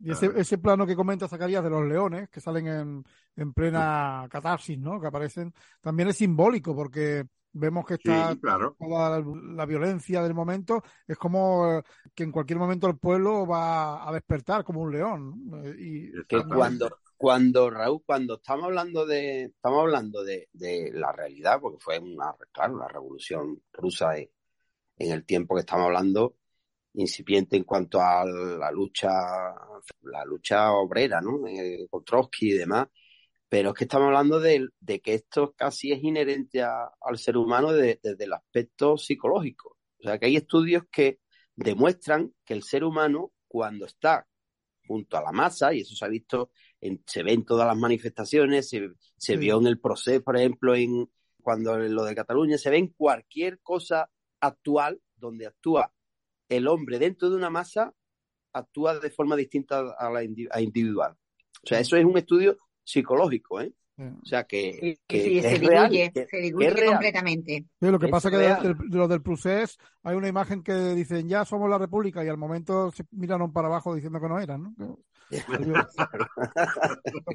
Y ese, ese plano que comenta Zacarías de los leones, que salen en, en plena catarsis, ¿no? Que aparecen, también es simbólico porque vemos que está Sí, claro. toda la, la violencia del momento, es como eh, que en cualquier momento el pueblo va a despertar como un león. ¿no? Eh, Y que cuando, cuando Raúl, cuando estamos hablando de, estamos hablando de, de la realidad, porque fue una, claro, la revolución rusa en, en el tiempo que estamos hablando, incipiente en cuanto a la lucha, la lucha obrera, ¿no? Eh, con Trotsky y demás. Pero es que estamos hablando de, de que esto casi es inherente a- al ser humano de- desde el aspecto psicológico. O sea, que hay estudios que demuestran que el ser humano, cuando está junto a la masa, y eso se ha visto, en, se ve en todas las manifestaciones, se, se Sí. vio en el proceso, por ejemplo, en cuando en lo de Cataluña, se ve en cualquier cosa actual donde actúa el hombre dentro de una masa, actúa de forma distinta a la indi- a individual. O sea, eso es un estudio psicológico, ¿eh? O sea, que, sí, se real. diluye, que- se diluye completamente. Sí, lo que Es pasa es que de, de lo del Prusés hay una imagen que dicen ya somos la República y al momento se miraron para abajo diciendo que no eran, ¿no?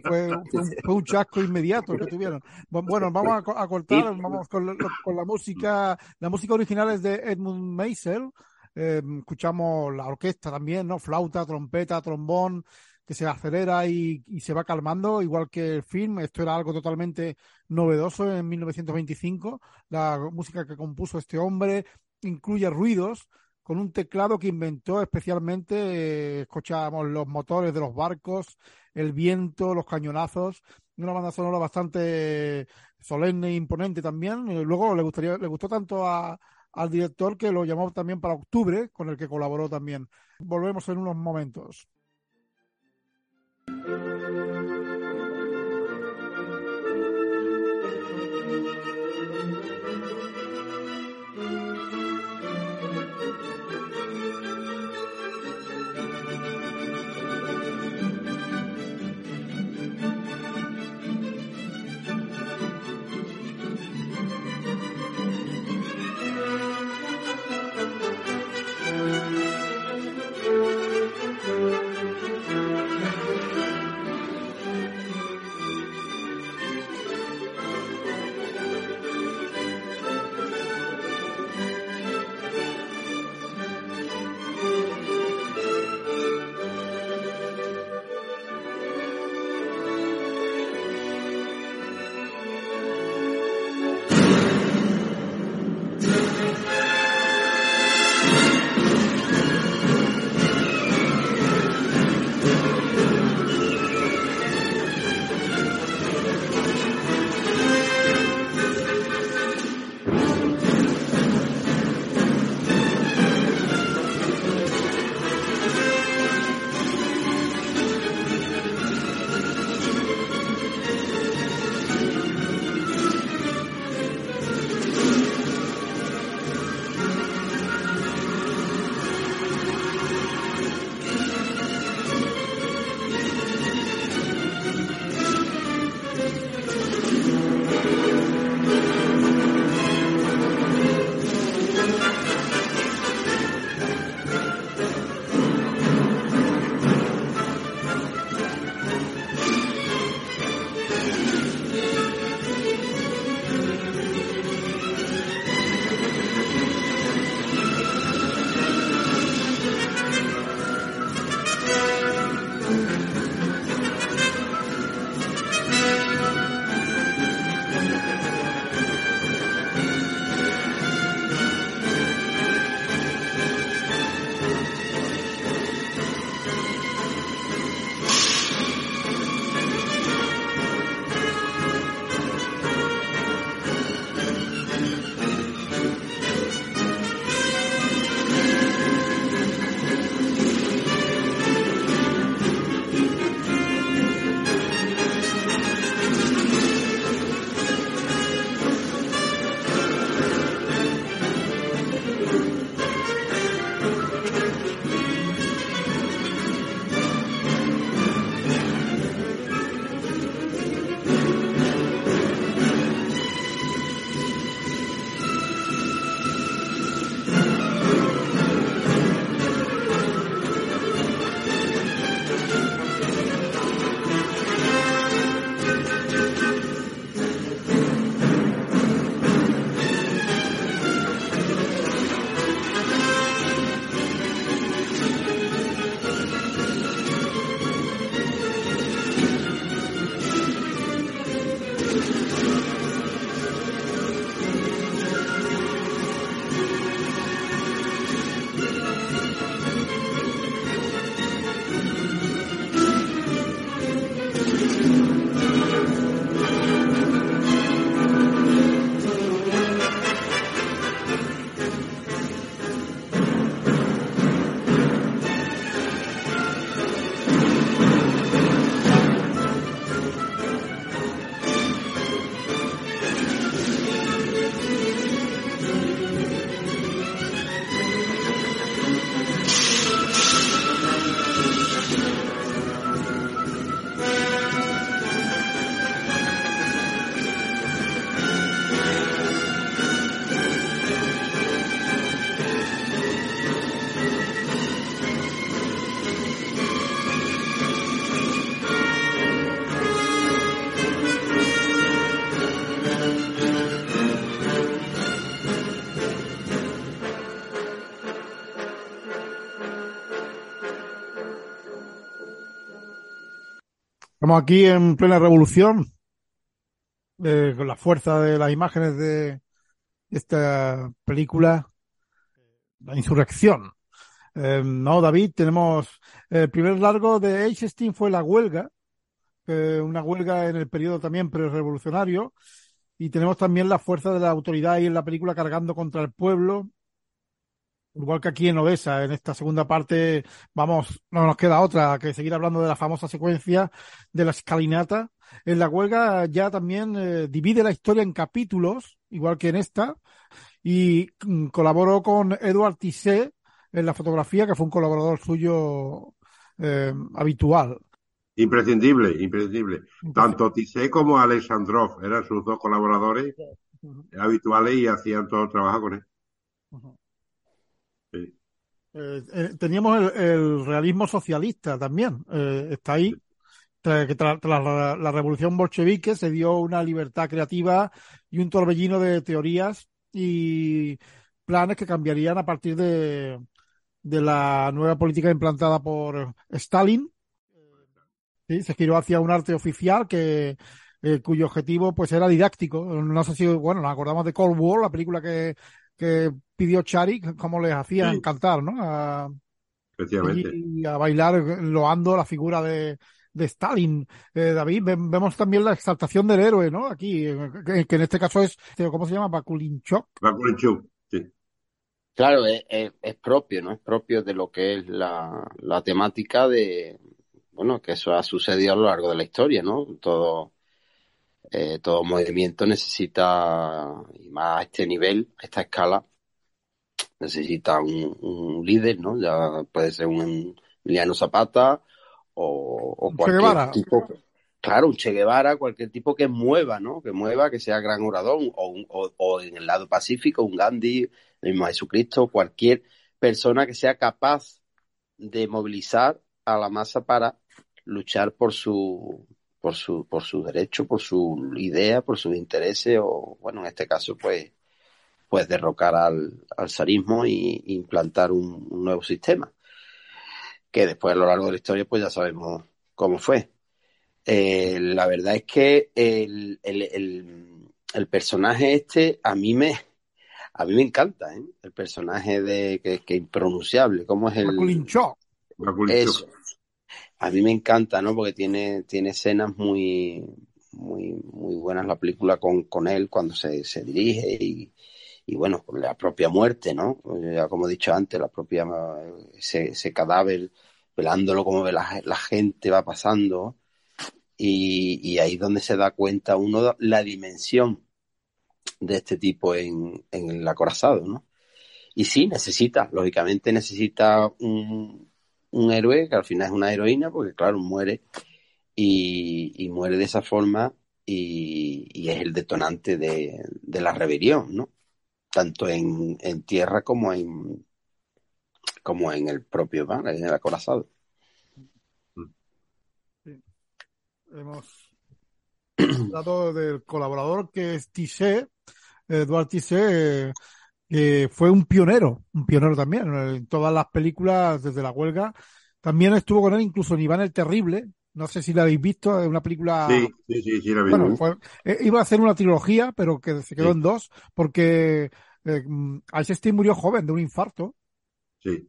Fue, fue un, fue un chasco inmediato que tuvieron. Bu- Bueno, vamos a, co- a cortar, vamos con, la- con la música. La música original es de Edmund Meisel. Eh, escuchamos la orquesta también, ¿no? Flauta, trompeta, trombón, que se acelera y, se va calmando, igual que el film. Esto era algo totalmente novedoso en 1925. La música que compuso este hombre incluye ruidos con un teclado que inventó especialmente, eh, escuchábamos los motores de los barcos, el viento, los cañonazos, una banda sonora bastante solemne e imponente también. Eh, Luego le gustaría, le gustó tanto a- al director que lo llamó también para octubre, con el que colaboró también. Volvemos en unos momentos. Aquí en plena revolución, eh, con la fuerza de las imágenes de esta película, La Insurrección. Eh, no, David, tenemos el primer largo de Eisenstein fue La Huelga, una huelga en el periodo también pre-revolucionario, y tenemos también la fuerza de la autoridad ahí en la película cargando contra el pueblo, igual que aquí en Odessa, en esta segunda parte, vamos, no nos queda otra que seguir hablando de la famosa secuencia de la escalinata. En la huelga ya también eh, divide la historia en capítulos, igual que en esta, y mm, colaboró con Edward Tissé en la fotografía, que fue un colaborador suyo eh, habitual. Imprescindible, imprescindible. Tanto Tissé como Alexandrov eran sus dos colaboradores habituales y hacían todo el trabajo con él. Eh, eh, teníamos el, realismo socialista también, eh, está ahí. Tras, tras, la, revolución bolchevique se dio una libertad creativa y un torbellino de teorías y planes que cambiarían a partir de, de la nueva política implantada por Stalin. Sí, se giró hacia un arte oficial que cuyo objetivo pues era didáctico. No sé si, bueno, nos acordamos de Cold War, la película que, que pidió Chari, cómo les hacían sí. cantar, ¿no? A, y, y, a bailar loando la figura de, de Stalin. Eh, David, vemos también la exaltación del héroe, ¿no? Aquí, que, que en este caso es, ¿cómo se llama? Bakulinchuk. Bakulinchuk, sí. Claro, es, es, es, propio, ¿no? Es propio de lo que es la, la temática de, bueno, que eso ha sucedido a lo largo de la historia, ¿no? Todo, eh, todo movimiento necesita, y más a este nivel, a esta escala, necesita un, un líder, ¿no? Ya puede ser un Emiliano Zapata o, o cualquier tipo. Claro, un Che Guevara, cualquier tipo que mueva, ¿no? Que mueva, que sea gran orador, o, o, o en el lado pacífico, un Gandhi, el mismo Jesucristo, cualquier persona que sea capaz de movilizar a la masa para luchar por su por su por su derecho, por su idea, por sus intereses o bueno, en este caso pues pues derrocar al, al zarismo y, y implantar un, un, nuevo sistema que después a lo largo de la historia pues ya sabemos cómo fue. Eh, la verdad es que el, el, el, el, personaje este a mí me a mí me encanta, ¿eh? El personaje de que, que impronunciable, cómo es el Eso. A mí me encanta, ¿no? Porque tiene, tiene escenas muy, muy, muy buenas la película con, con él cuando se, se dirige y, y bueno, la propia muerte, ¿no? Ya como he dicho antes, la propia, ese, cadáver, velándolo como la, la gente va pasando. Y, y, ahí es donde se da cuenta uno la dimensión de este tipo en, en el acorazado, ¿no? Y sí, necesita, lógicamente necesita un, un héroe que al final es una heroína, porque claro, muere y, muere de esa forma y, es el detonante de, la rebelión, ¿no? Tanto en, en tierra como en como en el propio mar, en el acorazado. Sí. Hemos hablado del colaborador que es Tissé, Eduard Tissé, que fue un pionero, un pionero también en todas las películas desde la huelga. También estuvo con él incluso en Iván el Terrible. No sé si la habéis visto, es una película. Sí, sí, sí, sí la vi. Bueno, fue, eh, iba a hacer una trilogía, pero que se quedó sí. en dos, porque eh, Einstein murió joven de un infarto. Sí.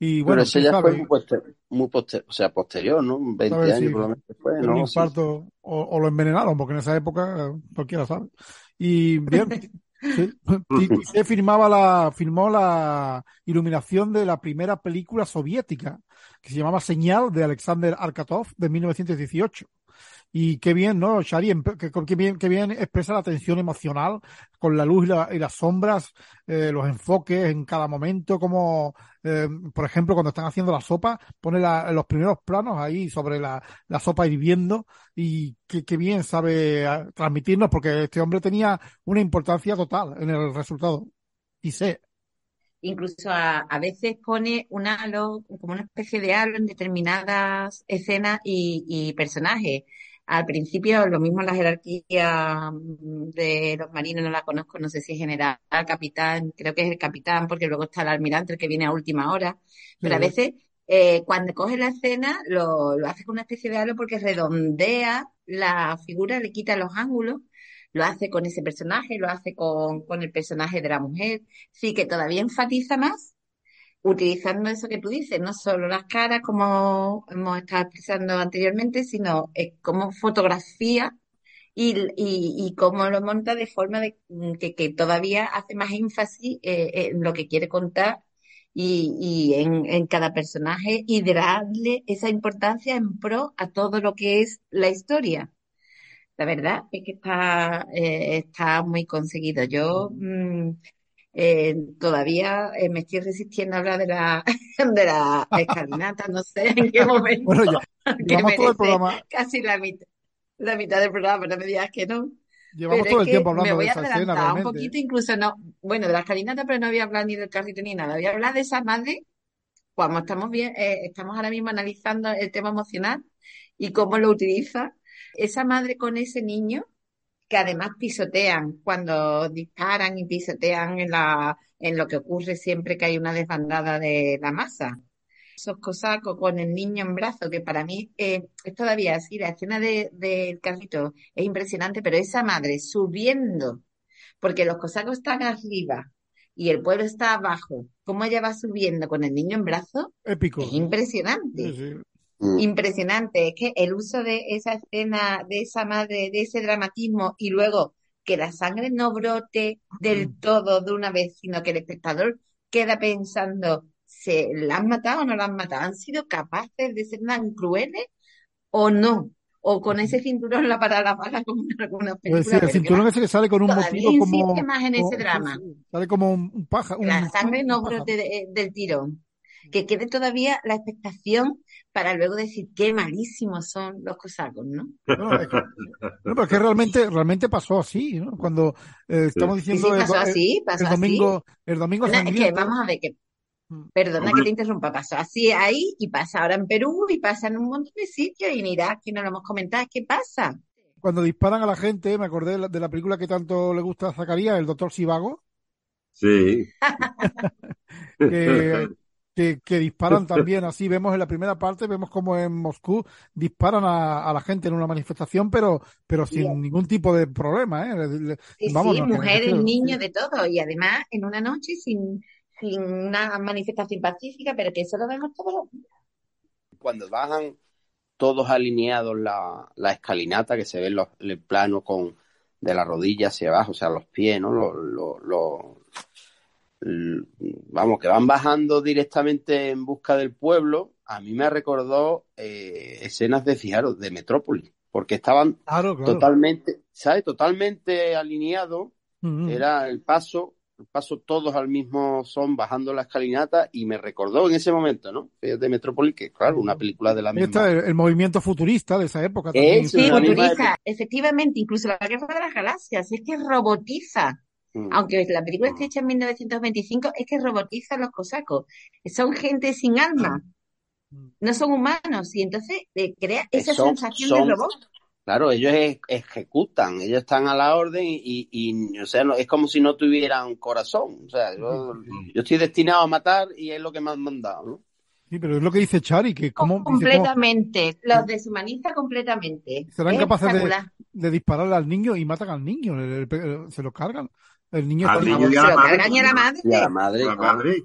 Y bueno, pero ese ya sabe, fue muy, poster, muy poster, o sea, posterior, ¿no? 20 años sí, menos después, ¿no? Un infarto, sí. o, o, lo envenenaron, porque en esa época cualquiera sabe. Y bien, Sí. se firmaba la, firmó la iluminación de la primera película soviética, que se llamaba Señal de Alexander Arkatov de 1918. Y qué bien, ¿no, Shari? Qué, bien, qué bien expresa la tensión emocional con la luz y, la, y las sombras, eh, los enfoques en cada momento, como, eh, por ejemplo, cuando están haciendo la sopa, pone la, los primeros planos ahí sobre la, sopa hirviendo y qué, qué bien sabe eh, transmitirnos, porque este hombre tenía una importancia total en el resultado. Y sé incluso a, a, veces pone un halo, como una especie de halo en determinadas escenas y personajes. Al principio, lo mismo la jerarquía de los marinos no la conozco, no sé si es general, capitán, creo que es el capitán, porque luego está el almirante, el que viene a última hora, pero a veces eh, cuando coge la escena lo, lo hace con una especie de halo porque redondea la figura, le quita los ángulos, lo hace con ese personaje, lo hace con, con el personaje de la mujer, sí que todavía enfatiza más utilizando eso que tú dices, no solo las caras como hemos estado expresando anteriormente, sino eh, como fotografía y, y, cómo lo monta de forma de que, que todavía hace más énfasis eh, en lo que quiere contar y, y en, en, cada personaje y darle esa importancia en pro a todo lo que es la historia. La verdad es que está, eh, está muy conseguido. Yo mmm, eh, todavía eh, me estoy resistiendo a hablar de la, de la escalinata, no sé en qué momento. bueno, ya, llevamos todo el programa. Casi la mitad, la mitad del programa, no me digas que no. Llevamos todo el tiempo hablando me voy de a esa adelantar escena, un poquito, incluso no, bueno, de la escalinata, pero no voy a hablar ni del carrito ni nada. Voy a hablar de esa madre, cuando estamos bien, eh, estamos ahora mismo analizando el tema emocional y cómo lo utiliza. Esa madre con ese niño, que además pisotean cuando disparan y pisotean en, la, en lo que ocurre siempre que hay una desbandada de la masa. Esos cosacos con el niño en brazos, que para mí eh, es todavía así, la escena del de, carrito es impresionante, pero esa madre subiendo, porque los cosacos están arriba y el pueblo está abajo, cómo ella va subiendo con el niño en brazos, Épico. es impresionante. Sí, sí. Mm. Impresionante, es que el uso de esa escena, de esa madre, de ese dramatismo y luego que la sangre no brote del todo de una vez, sino que el espectador queda pensando, ¿se la han matado o no la han matado? ¿Han sido capaces de ser tan crueles o no? O con ese cinturón la para la bala como Pues sí, el cinturón ese que sale con un motivo como... más en ese como- drama. Sale como un, paja. un- la sangre no brote de- del tirón. Que quede todavía la expectación para luego decir qué malísimos son los cosacos, ¿no? No, es que, no, pero es que realmente, realmente pasó así, ¿no? Cuando eh, estamos Sí, diciendo sí, el, pasó el- así, pasó el así. domingo, el domingo No, es que vamos a ver que, Mm. perdona Hombre. que te interrumpa, pasó así ahí y pasa ahora en Perú y pasa en un montón de sitios y mira, que no lo hemos comentado, ¿qué pasa? cuando disparan a la gente, me acordé de la, de la película que tanto le gusta a Zacarías, el doctor Sivago, Sí. que, que, que disparan también así. Vemos en la primera parte, vemos como en Moscú disparan a, a la gente en una manifestación, pero, pero sin Bien. ningún tipo de problema, ¿eh? Le- le- Sí, Vamos, sí, no, mujeres, que- niños, de todo. Y además en una noche sin, sin una manifestación pacífica, pero que eso lo vemos todos los días. Cuando bajan todos alineados la, la escalinata, que se ve los, el plano con de la rodilla hacia abajo, o sea, los pies, ¿no? Los, los- los- vamos, que van bajando directamente en busca del pueblo, a mí me recordó eh, escenas de, fijaros, de Metrópolis, porque estaban Claro, claro. totalmente, ¿sabes? Totalmente alineados, Mm. era el paso, el paso todos al mismo son bajando la escalinata y me recordó en ese momento, ¿no? De Metrópolis, que claro, una película de la misma. el, el movimiento futurista de esa época también. Sí, futuriza, efectivamente, incluso la guerra de las galaxias, es que robotiza, Mm. aunque la película esté hecha en 1925, es que robotiza a los cosacos. Son gente sin alma, no son humanos, y entonces eh, crea esa Son- sensación son- de robot. Claro, ellos e- ejecutan, ellos están a la orden y, y- y, o sea, no- es como si no tuvieran corazón. O sea, yo, yo estoy destinado a matar y es lo que me han mandado, ¿no? Sí, pero es lo que dice Chari, que dice, cómo completamente, los deshumaniza completamente. serán Es capaces de, de dispararle al niño y matan al niño, le- le- se lo cargan. El niño está- niño y a Se la madre. cargan y a la madre. Y a la madre. La madre.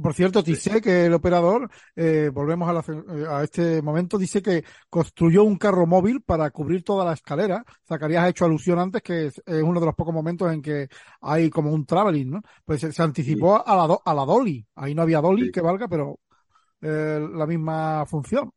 Por cierto, Tissé, que el operador, eh, volvemos a, la- eh, a este momento, dice que construyó un carro móvil para cubrir toda la escalera. Zacarías ha hecho alusión antes que es, es uno de los pocos momentos en que hay como un traveling, ¿no? Pues se, se anticipó a la, do- a la Dolly. Ahí no había Dolly Sí. que valga, pero eh, la misma función.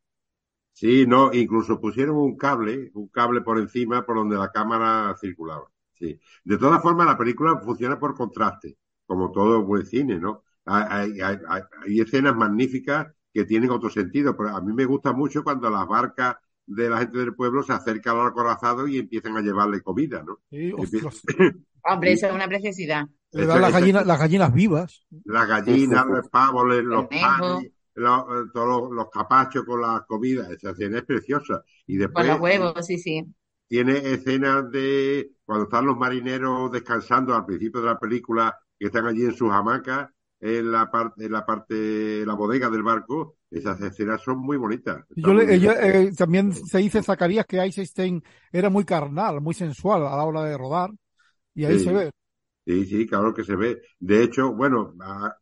Sí, no, incluso pusieron un cable, un cable por encima por donde la cámara circulaba. Sí. De todas formas, la película funciona por contraste, como todo buen cine, ¿no? Hay, hay- hay- hay escenas magníficas que tienen otro sentido, pero a mí me gusta mucho cuando las barcas de la gente del pueblo se acercan al acorazado y empiezan a llevarle comida, ¿no? Sí, Hombre, eso es una preciosidad. le dan las gallinas, las gallinas vivas. Las gallinas, los pavos, los panes, los, eh, todos los, los capachos con la comida, esa escena es preciosa. Y Con después los huevos, sí, sí. Tiene escenas de cuando están los marineros descansando al principio de la película, que están allí en sus hamacas, en la parte, en la parte, la bodega del barco, esas escenas son muy bonitas. Yo le, eh, también se dice Zacarías que Eisenstein era muy carnal, muy sensual a la hora de rodar, y ahí Sí. se ve. Sí, sí, claro que se ve. De hecho, bueno, a-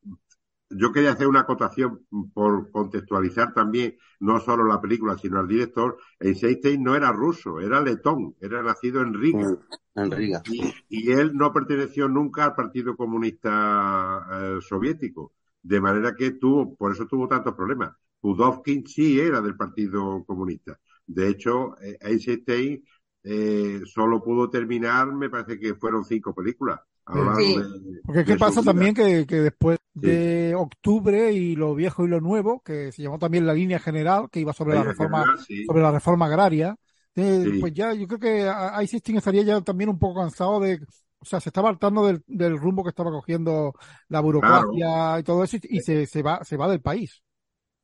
yo quería hacer una acotación por contextualizar también no solo la película, sino al director. Eisenstein no era ruso, era letón, era nacido en Riga. En Riga. Y, y él no perteneció nunca al Partido Comunista eh, Soviético. De manera que tuvo, por eso tuvo tantos problemas. Pudovkin sí era del Partido Comunista. De hecho, eh, Eisenstein eh, solo pudo terminar, me parece que fueron cinco películas. A lo largo Sí. de- Porque qué pasa también que, que después Sí. de octubre y lo viejo y lo nuevo, que se llamó también la línea general, que iba sobre la Ahí, reforma, general, sí. sobre la reforma agraria, eh, Sí. pues ya yo creo que a- a Eisenstein estaría ya también un poco cansado de, o sea, se estaba hartando del, del rumbo que estaba cogiendo la burocracia y todo eso y, y se, se va, se va del país.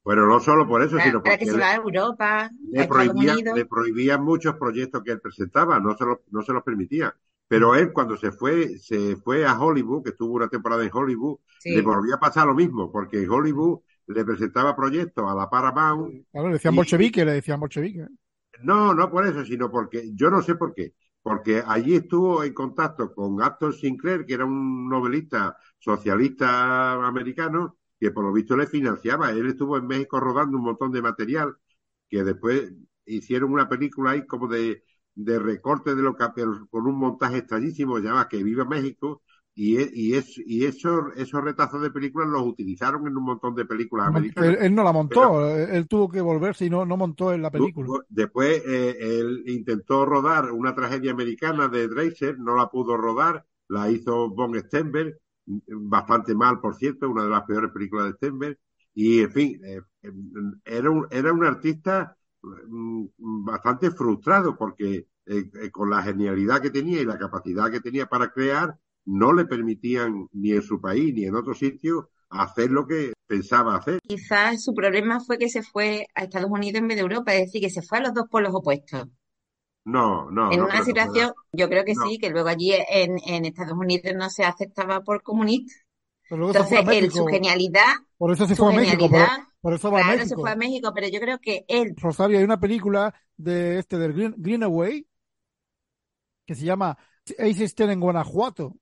Bueno, no solo por eso, sino porque que se le- va a Europa, a le Estados prohibían, le prohibían muchos proyectos que él presentaba, no se los, no se los permitía. Pero él cuando se fue, se fue a Hollywood, que estuvo una temporada en Hollywood, Sí. le volvía a pasar lo mismo, porque en Hollywood le presentaba proyectos a la Paramount. Claro, le decían Y- bolchevique, le decían bolchevique. No, no por eso, sino porque, yo no sé por qué, porque allí estuvo en contacto con Astor Sinclair, que era un novelista socialista americano, que por lo visto le financiaba. Él estuvo en México rodando un montón de material, que después hicieron una película ahí como de, de recorte de lo que, pero con un montaje extrañísimo, llama Que Viva México, y, e- y, es, y esos, esos retazos de películas los utilizaron en un montón de películas americanas. él, él no la montó, él, él tuvo que volverse y no, no montó en la película. Lu- Después eh, él intentó rodar una tragedia americana de Dreiser, no la pudo rodar, la hizo Von Stenberg, bastante mal, por cierto, una de las peores películas de Stenberg. Y, en fin, eh, eh, era un, era un artista bastante frustrado porque eh, eh, con la genialidad que tenía y la capacidad que tenía para crear, no le permitían ni en su país ni en otro sitio hacer lo que pensaba hacer. Quizás su problema fue que se fue a Estados Unidos en vez de Europa, es decir, que se fue a los dos polos opuestos. No, no. en no una situación, yo creo que No. sí, que luego allí en, en Estados Unidos no se aceptaba por comunista. Entonces, él, su genialidad, Por eso se su fue a México, por, por eso va a claro, se México. fue a México, pero yo creo que él, Rosario, hay una película de este del Green, Greenaway que se llama Eisenstein en Guanajuato.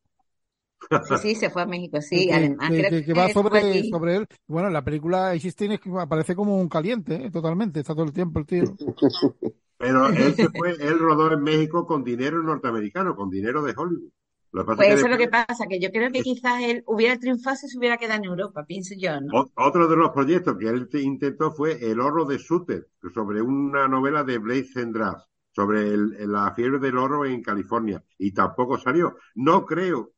sí, sí, se fue a México, sí, que, además que- creo que- que que va sobre, sobre él. Bueno, en la película que aparece como un caliente, ¿eh? totalmente, está todo el tiempo el tío. Pero él se fue, él rodó en México con dinero norteamericano, con dinero de Hollywood. Lo Pues es eso es lo que pasa, que yo creo que quizás él hubiera triunfado si se hubiera quedado en Europa, pienso yo, ¿no? otro de los proyectos que él te- intentó fue El oro de Sutter, sobre una novela de Blaise Cendrars, sobre el- la fiebre del oro en California, y tampoco salió. No creo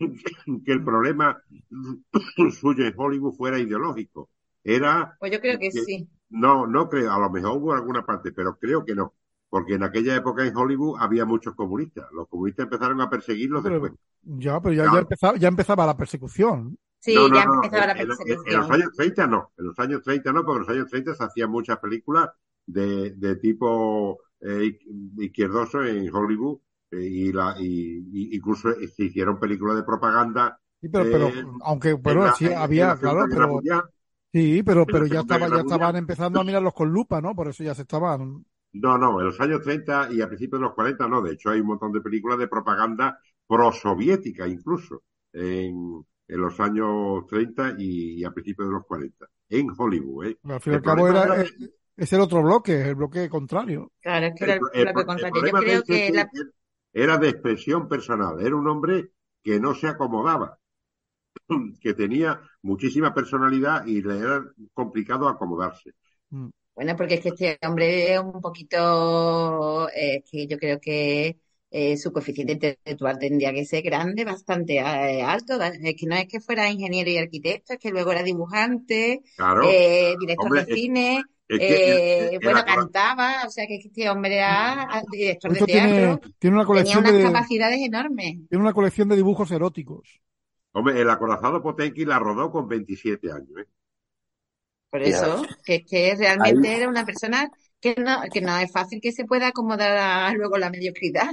que el problema suyo en Hollywood fuera ideológico. Era Pues yo creo que que- sí. No, no creo, a lo mejor hubo alguna parte, pero creo que no, porque en aquella época en Hollywood había muchos comunistas. Los comunistas empezaron a perseguirlos Pero- después. Ya, pero ya, Claro. ya empezaba, ya empezaba la persecución. Sí, No, no, ya no, empezaba la en, en- en los persecución. años 30 no, en los años 30 no, porque en los años 30 se hacían muchas películas de, de tipo eh, izquierdoso en Hollywood eh, y, la, y, y incluso se hicieron películas de propaganda. Sí, pero, pero eh, aunque, la- sí había, claro, pero Mundial. sí, pero, pero ya estaba, ya estaban empezando a mirarlos con lupa, ¿no? Por eso ya se estaban. No, no, en los años 30 y a principios de los 40 no. De hecho, hay un montón de películas de propaganda prosoviética incluso en, en los años 30 y, y a principios de los 40 en Hollywood. ¿eh? Al fin y al cabo era, era- eh, es el otro bloque, el bloque contrario. Claro, es que El, era el el- bloque el contrario. Yo creo que la, Shakespeare era de expresión personal. Era un hombre que no se acomodaba, que tenía muchísima personalidad y le era complicado acomodarse. Bueno, porque es que este hombre es un poquito, eh, es que yo creo que eh, su coeficiente intelectual tendría que ser grande, bastante eh, alto. Es que no es que fuera ingeniero y arquitecto, es que luego era dibujante, Claro, eh, director hombre, de cine, es que eh, bueno, cantaba, o sea que este hombre era director de tiene, teatro, tiene una tenía colección unas de, capacidades enormes. tiene una colección de dibujos eróticos. hombre, el acorazado Potenki la rodó con 27 años. ¿eh? Por eso, que es que realmente era una persona que no, que no es fácil que se pueda acomodar a luego la mediocridad,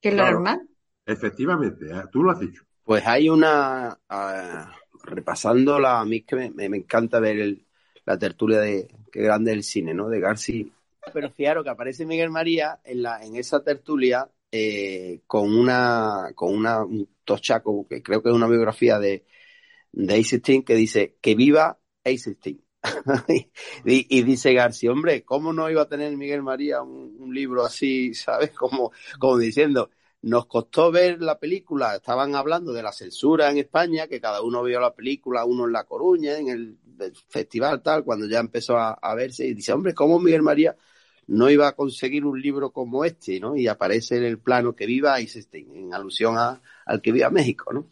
que es lo Claro. normal. Efectivamente, ¿eh? tú lo has dicho. Pues hay una, ah, repasando la, a mí es que me, me encanta ver la tertulia de Qué grande el cine, ¿no? De García. Pero fijaros que aparece Miguel María en, la, en esa tertulia eh, con una con una, un tochaco, que creo que es una biografía de, de Eisenstein, que dice que viva Eisenstein. y, y, dice García, hombre, ¿cómo no iba a tener Miguel María un, un libro así, ¿sabes? Como, como diciendo, nos costó ver la película, estaban hablando de la censura en España, que cada uno vio la película, uno en La Coruña, en el, festival tal, cuando ya empezó a, a, verse, y dice, hombre, ¿cómo Miguel María no iba a conseguir un libro como este, ¿no? Y aparece en el plano que viva Eisenstein, en alusión a, al que viva México, ¿no?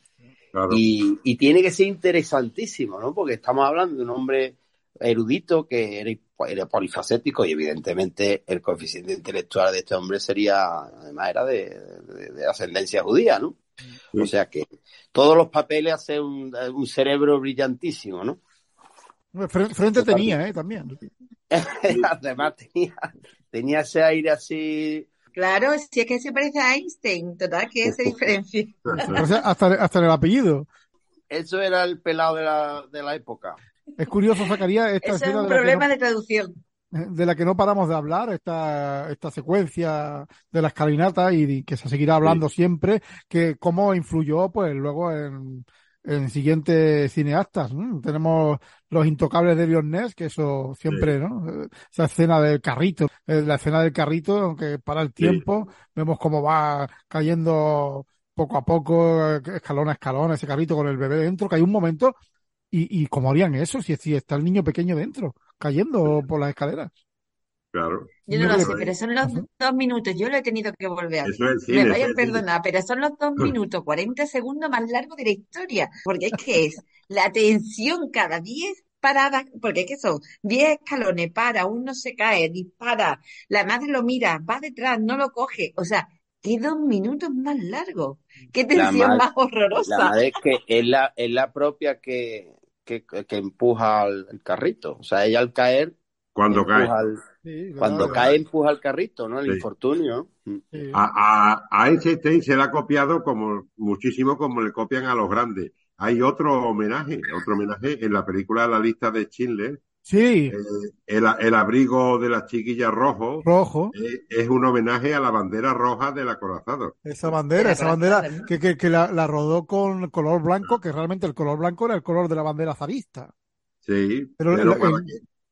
Claro. Y, y, tiene que ser interesantísimo, ¿no? Porque estamos hablando de un hombre erudito que era, era, polifacético y evidentemente el coeficiente intelectual de este hombre sería, además era de, de, de ascendencia judía, ¿no? Sí. O sea que todos los papeles hacen un, un cerebro brillantísimo, ¿no? Frente tenía, ¿eh? También. Además tenía, tenía ese aire así Claro, si es que se parece a Einstein, total, que se diferencia. o sea, hasta, hasta en el apellido. Eso era el pelado de la, de la época. Es curioso, sacaría esta Eso es un de problema no, de traducción. De la que no paramos de hablar, esta, esta secuencia de la escalinata y que se seguirá hablando sí. siempre, que cómo influyó pues luego en, en siguientes cineastas. ¿no? Tenemos los intocables de Lyonés, que eso siempre, sí. ¿no? Esa escena del carrito, la escena del carrito, aunque para el tiempo, sí. vemos cómo va cayendo poco a poco, escalón a escalón, ese carrito con el bebé dentro, que hay un momento, y, y cómo harían eso si, si está el niño pequeño dentro, cayendo por las escaleras. Claro. Yo no lo sé, pero son los dos minutos. Yo lo he tenido que volver a. Eso es cine, Me vayan a perdonar, pero son los dos minutos, 40 segundos más largos de la historia. Porque es que es la tensión cada 10 paradas, porque es que son 10 escalones, para, uno se cae, dispara, la madre lo mira, va detrás, no lo coge. O sea, qué dos minutos más largos. Qué tensión madre, más horrorosa. La madre es que es la, es la propia que, que, que empuja al, el carrito. O sea, ella al caer. Cuando cae. Al, Sí, Cuando claro, cae, empuja el carrito, ¿no? El sí. infortunio. Sí. A, a, a, Einstein se le ha copiado como muchísimo como le copian a los grandes. Hay otro homenaje, otro homenaje en la película La lista de Schindler. Sí. Eh, el, el, abrigo de las chiquillas rojo. Rojo. Eh, es un homenaje a la bandera roja del acorazado. Esa bandera, esa bandera que, que, que la, la, rodó con color blanco, que realmente el color blanco era el color de la bandera zarista. Sí. Pero, pero el,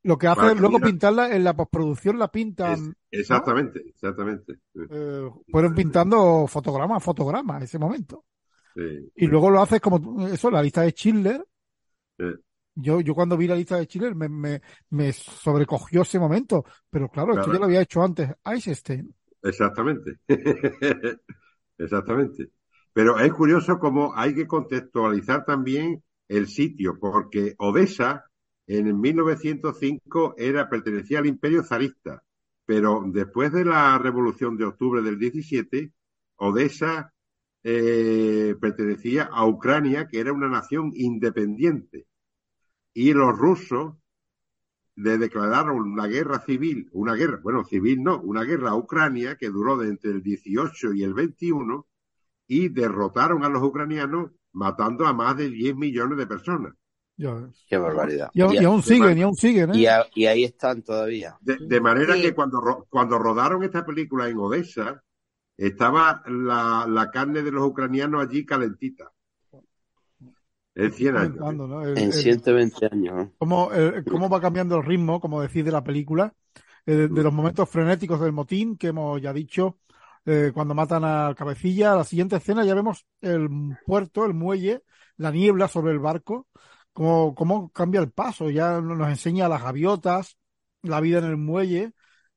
lo que hace es luego pintarla en la postproducción la pintan. Es, exactamente, ¿no? exactamente. Eh, fueron pintando fotograma a fotograma en ese momento. Sí, y luego lo haces como eso, la lista de Schindler. Yo, yo cuando vi la lista de Schindler me, me, me sobrecogió ese momento. Pero claro, claro, esto ya lo había hecho antes Eisenstein. Exactamente. exactamente. Pero es curioso cómo hay que contextualizar también el sitio, porque Odessa en 1905 era, pertenecía al imperio zarista, pero después de la revolución de octubre del 17, Odessa eh, pertenecía a Ucrania, que era una nación independiente. Y los rusos le declararon la guerra civil, una guerra, bueno, civil no, una guerra a Ucrania que duró de entre el 18 y el 21 y derrotaron a los ucranianos matando a más de 10 millones de personas. Ya. Qué barbaridad. Y, y, y aún siguen, y aún siguen. ¿eh? Y, a, y, ahí están todavía. De, de manera sí. que cuando, cuando rodaron esta película en Odessa, estaba la, la carne de los ucranianos allí calentita. En 100 años. ¿no? El, en 120 años. ¿Cómo, el, ¿Cómo va cambiando el ritmo, como decís, de la película? Eh, de, de, los momentos frenéticos del motín, que hemos ya dicho, eh, cuando matan al cabecilla. La siguiente escena ya vemos el puerto, el muelle, la niebla sobre el barco cómo, cómo cambia el paso, ya nos enseña las gaviotas, la vida en el muelle,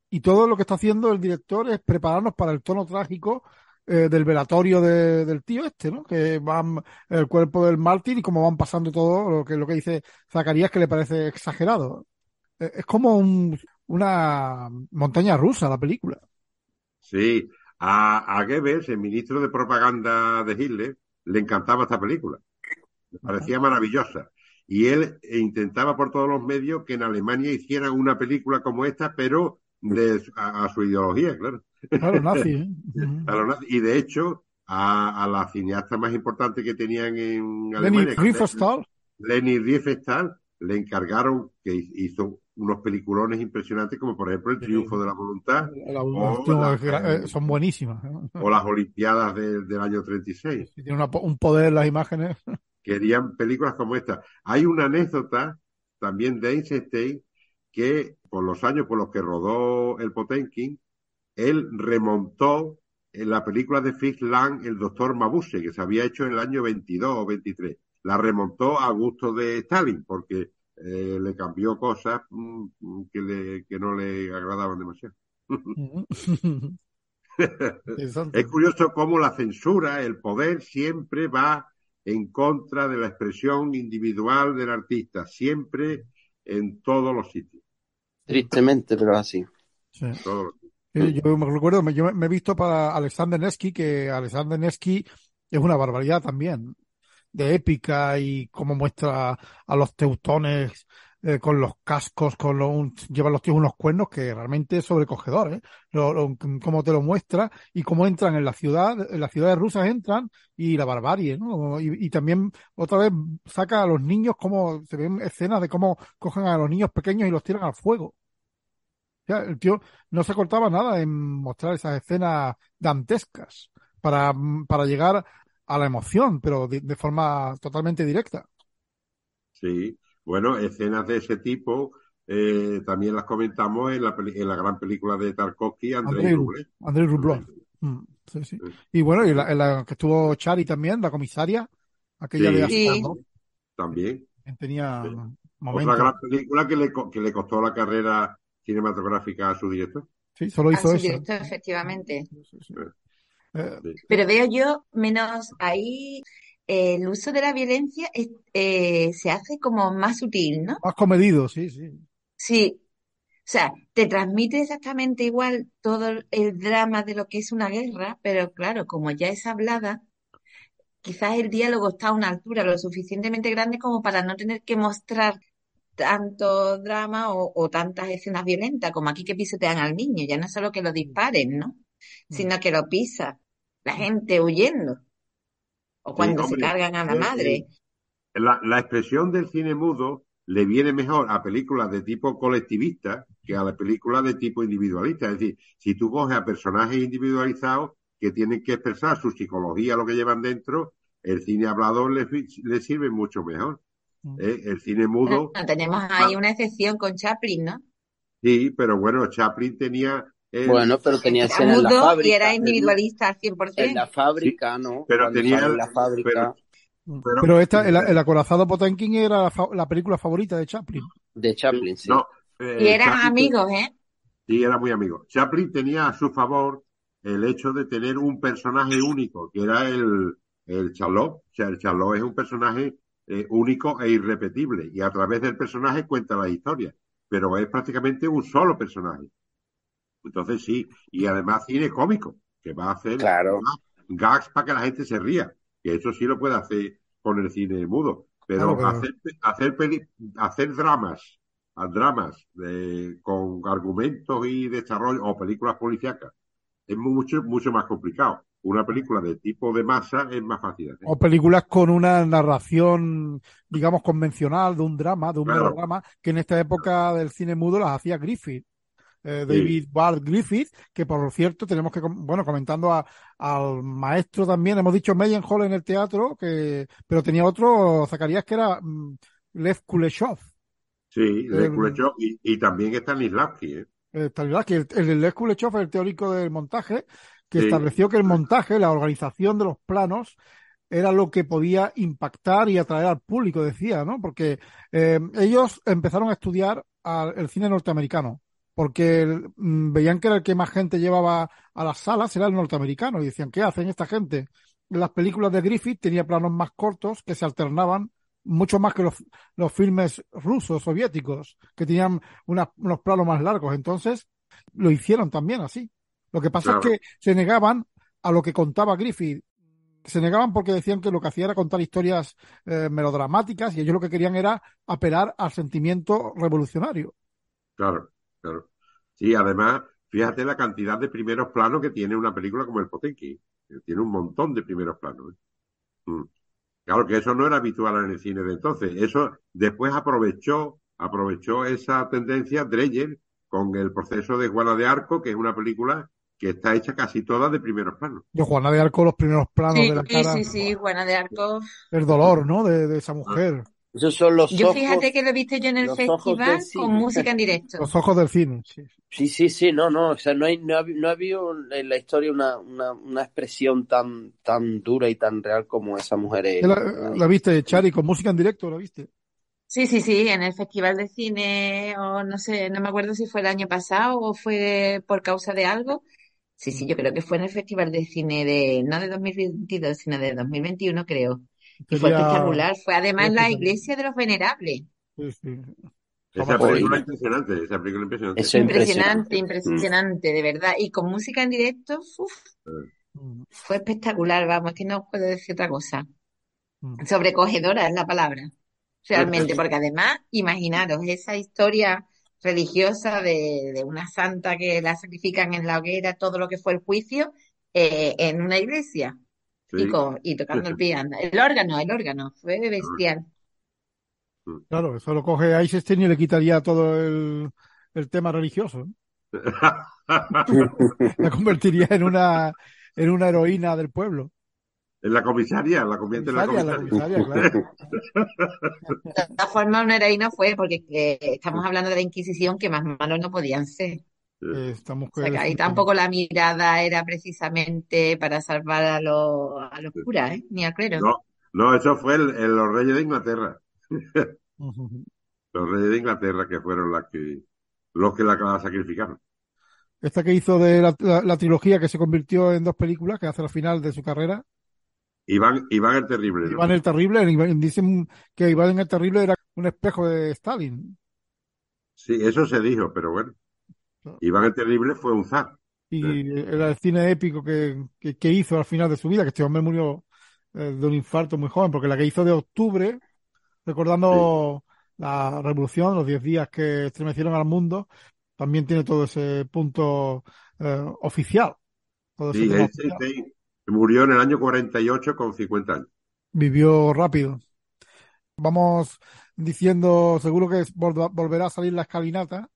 y todo lo que está haciendo el director es prepararnos para el tono trágico eh, del velatorio de, del tío este, ¿no? Que van el cuerpo del mártir y cómo van pasando todo lo que, lo que dice Zacarías que le parece exagerado. Eh, es como un, una montaña rusa la película. Sí, a, a Goebbels, el ministro de propaganda de Hitler, le encantaba esta película. Le parecía maravillosa y él intentaba por todos los medios que en Alemania hicieran una película como esta, pero de, a, a su ideología, claro. A los nazis. ¿eh? a los nazis. Y de hecho, a, a, la cineasta más importante que tenían en Alemania. Leni Riefenstahl. Lenny Riefenstahl le encargaron que hizo unos peliculones impresionantes como por ejemplo El Triunfo de la Voluntad La- o, la- la- eh, son buenísimas. o las Olimpiadas de- del año 36. Tiene una po- un poder las imágenes. Querían películas como esta. Hay una anécdota también de Einstein que por los años por los que rodó el Potenkin, él remontó en la película de Fritz Lang, El Doctor Mabuse, que se había hecho en el año 22 o 23. La remontó a gusto de Stalin, porque eh, le cambió cosas mm, que, le, que no le agradaban demasiado. Es curioso cómo la censura, el poder, siempre va en contra de la expresión individual del artista, siempre en todos los sitios. Tristemente, pero así. Sí. todos los sitios. Yo me recuerdo, yo me he visto para Alexander Nevsky, que Alexander Nevsky es una barbaridad también, de épica y cómo muestra a los teutones eh, con los cascos, con los, un- llevan los tíos unos cuernos que realmente es sobrecogedor, ¿eh? Lo- cómo te lo muestra y cómo entran en la ciudad, en las ciudades rusas entran y la barbarie, ¿no? Y, y también otra vez saca a los niños, como se ven escenas de cómo cogen a los niños pequeños y los tiran al fuego. El tío no se cortaba nada en mostrar esas escenas dantescas para, para llegar a la emoción, pero de, de forma totalmente directa. Sí, bueno, escenas de ese tipo eh, también las comentamos en la, en la gran película de Tarkovsky, Andrei Rublev. Andrei Rublev. Mm, sí, sí. Y bueno, y la, en la que estuvo Chari también, la comisaria, aquella Sí. de Sí. Astor, ¿no? También. Tenía Sí. Otra momentos. gran película que le, que le costó la carrera cinematográfica a su director. Sí, solo A hizo su eso. director, efectivamente. Sí, sí. Eh, Sí. Pero veo yo menos ahí eh, el uso de la violencia es- eh, se hace como más sutil, ¿no? más comedido, sí, sí. Sí. O sea, te transmite exactamente igual todo el- el drama de lo que es una guerra, pero claro, como ya es hablada, quizás el diálogo está a una altura lo suficientemente grande como para no tener que mostrar tanto drama o, o tantas escenas violentas, como aquí que pisotean al niño, ya no es solo que lo disparen, ¿no? Sino que lo pisa, la gente huyendo, o cuando se hombre, cargan a la eh, madre. eh, La, la expresión del cine mudo le viene mejor a películas de tipo colectivista que a las películas de tipo individualista. Es decir, si tú coges a personajes individualizados que tienen que expresar su psicología, lo que llevan dentro, el cine hablador le, le sirve mucho mejor. ¿Eh? El cine mudo, tenemos ahí una excepción con Chaplin, ¿no? sí, pero bueno, Chaplin tenía... el- Bueno, pero tenía Era escena en la mudo y era individualista al 100%. En la fábrica, ¿no? pero Cuando tenía en la fábrica. pero- Pero- Pero esta, el, el acorazado Potemkin era la, fa- la película favorita de Chaplin. De Chaplin, sí. No, eh, Y eran Chaplin- amigos, ¿eh? Sí, era muy amigo. Chaplin tenía a su favor el hecho de tener un personaje único, que era el, el Charlot. O sea, el Charlot es un personaje eh, único e irrepetible, y a través del personaje cuenta la historia, pero es prácticamente un solo personaje. Entonces sí, y además cine cómico, que va a hacer Claro. gags para que la gente se ría, que eso sí lo puede hacer con el cine mudo, pero Claro, hacer, hacer, peli- hacer dramas, dramas de- con argumentos y desarrollo o películas policíacas es mucho, mucho más complicado. Una película de tipo de masa es más fácil. O películas con una narración, digamos, convencional, de un drama, de un Claro. melodrama, que en esta época del cine mudo las hacía Griffith. eh, David Ward Griffith, que por cierto tenemos que, bueno, comentando a- al maestro también, hemos dicho Hall en el teatro, que, pero tenía otro, Zacarías, que era mm, Lev Kuleshov. Sí, Eh, Kuleshov y, y también Stanislavski, ¿eh? Eh, Stanislavski, el, el Lev Kuleshov es el teórico del montaje, que Sí. estableció que el montaje, la organización de los planos, era lo que podía impactar y atraer al público, decía, ¿no? Porque eh, ellos empezaron a estudiar al- el cine norteamericano, porque el- mm, veían que era el que más gente llevaba a las salas, era el norteamericano, y decían, ¿qué hacen esta gente? En las películas de Griffith tenía planos más cortos que se alternaban mucho más que los, los filmes rusos, soviéticos, que tenían una- unos planos más largos. Entonces, lo hicieron también así. Lo que pasa Claro. es que se negaban a lo que contaba Griffith. Se negaban porque decían que lo que hacía era contar historias eh, melodramáticas y ellos lo que querían era apelar al sentimiento revolucionario. Claro, claro. Sí, además, fíjate la cantidad de primeros planos que tiene una película como El Potenki. Tiene un montón de primeros planos. ¿eh? Mm. Claro que eso no era habitual en el cine de entonces. Eso después aprovechó, aprovechó esa tendencia Dreyer con el proceso de Juana de Arco, que es una película que está hecha casi toda de primeros planos. De Juana de Arco, los primeros planos Sí, de la sí, cara, sí, sí, Juana de Arco. el dolor, ¿no? De, de esa mujer. Esos son los Yo ojos. fíjate que lo he visto yo en el festival con música en directo. Los ojos del cine. Sí. Sí, sí, sí, no, no, o sea, no hay, no ha, no ha habido en la historia una, una, una expresión tan, tan dura y tan real como esa mujer es. ¿La, la viste, Chari, con música en directo? ¿La viste? Sí, sí, sí, en el Festival de Cine, o no sé, no me acuerdo si fue el año pasado o fue por causa de algo. Sí, sí, yo creo que fue en el Festival de Cine de, no de 2022, sino de 2021, creo. Y fue espectacular. Fue además la iglesia de los venerables. Sí, sí. Esa película oye. impresionante, esa película impresionante. Eso es Impresionante, impresionante. impresionante, de verdad. Y con música en directo, uf, Mm, fue espectacular, vamos, es que no puedo decir otra cosa. mm. Sobrecogedora es la palabra, realmente, porque además, imaginaros esa historia religiosa de, de una santa que la sacrifican en la hoguera, todo lo que fue el juicio, eh, en una iglesia y, con, y tocando el piano. El órgano, el órgano, fue bestial. Claro, eso lo coge Eisenstein y le quitaría todo el, el tema religioso. La convertiría en una, en una heroína del pueblo. En la comisaria, la convierte en la claro. De todas formas, una heroína fue, porque eh, estamos hablando de la Inquisición, que más malos no podían ser. Eh, estamos O sea, que ahí tampoco la mirada era precisamente para salvar a los, a los curas, ¿eh? Ni a clero. No, no, eso fue el- el- los reyes de Inglaterra. Los reyes de Inglaterra que fueron las que, los que la, la sacrificaron. Esta que hizo de la, la- la trilogía que se convirtió en dos películas, que hace la final de su carrera. Iván, Iván el Terrible. ¿no? Iván el Terrible, dicen que Iván el Terrible era un espejo de Stalin. Sí, eso se dijo, pero bueno. Iván el Terrible fue un zar. Y era el cine épico que, que, que hizo al final de su vida, que este hombre murió eh, de un infarto muy joven, porque la que hizo de octubre, recordando la revolución, los 10 días que estremecieron al mundo, también tiene todo ese punto eh, oficial. Todo ese oficial. sí, murió en el año 48 con 50 años. Vivió rápido. Vamos diciendo, seguro que vol- volverá a salir la escalinata.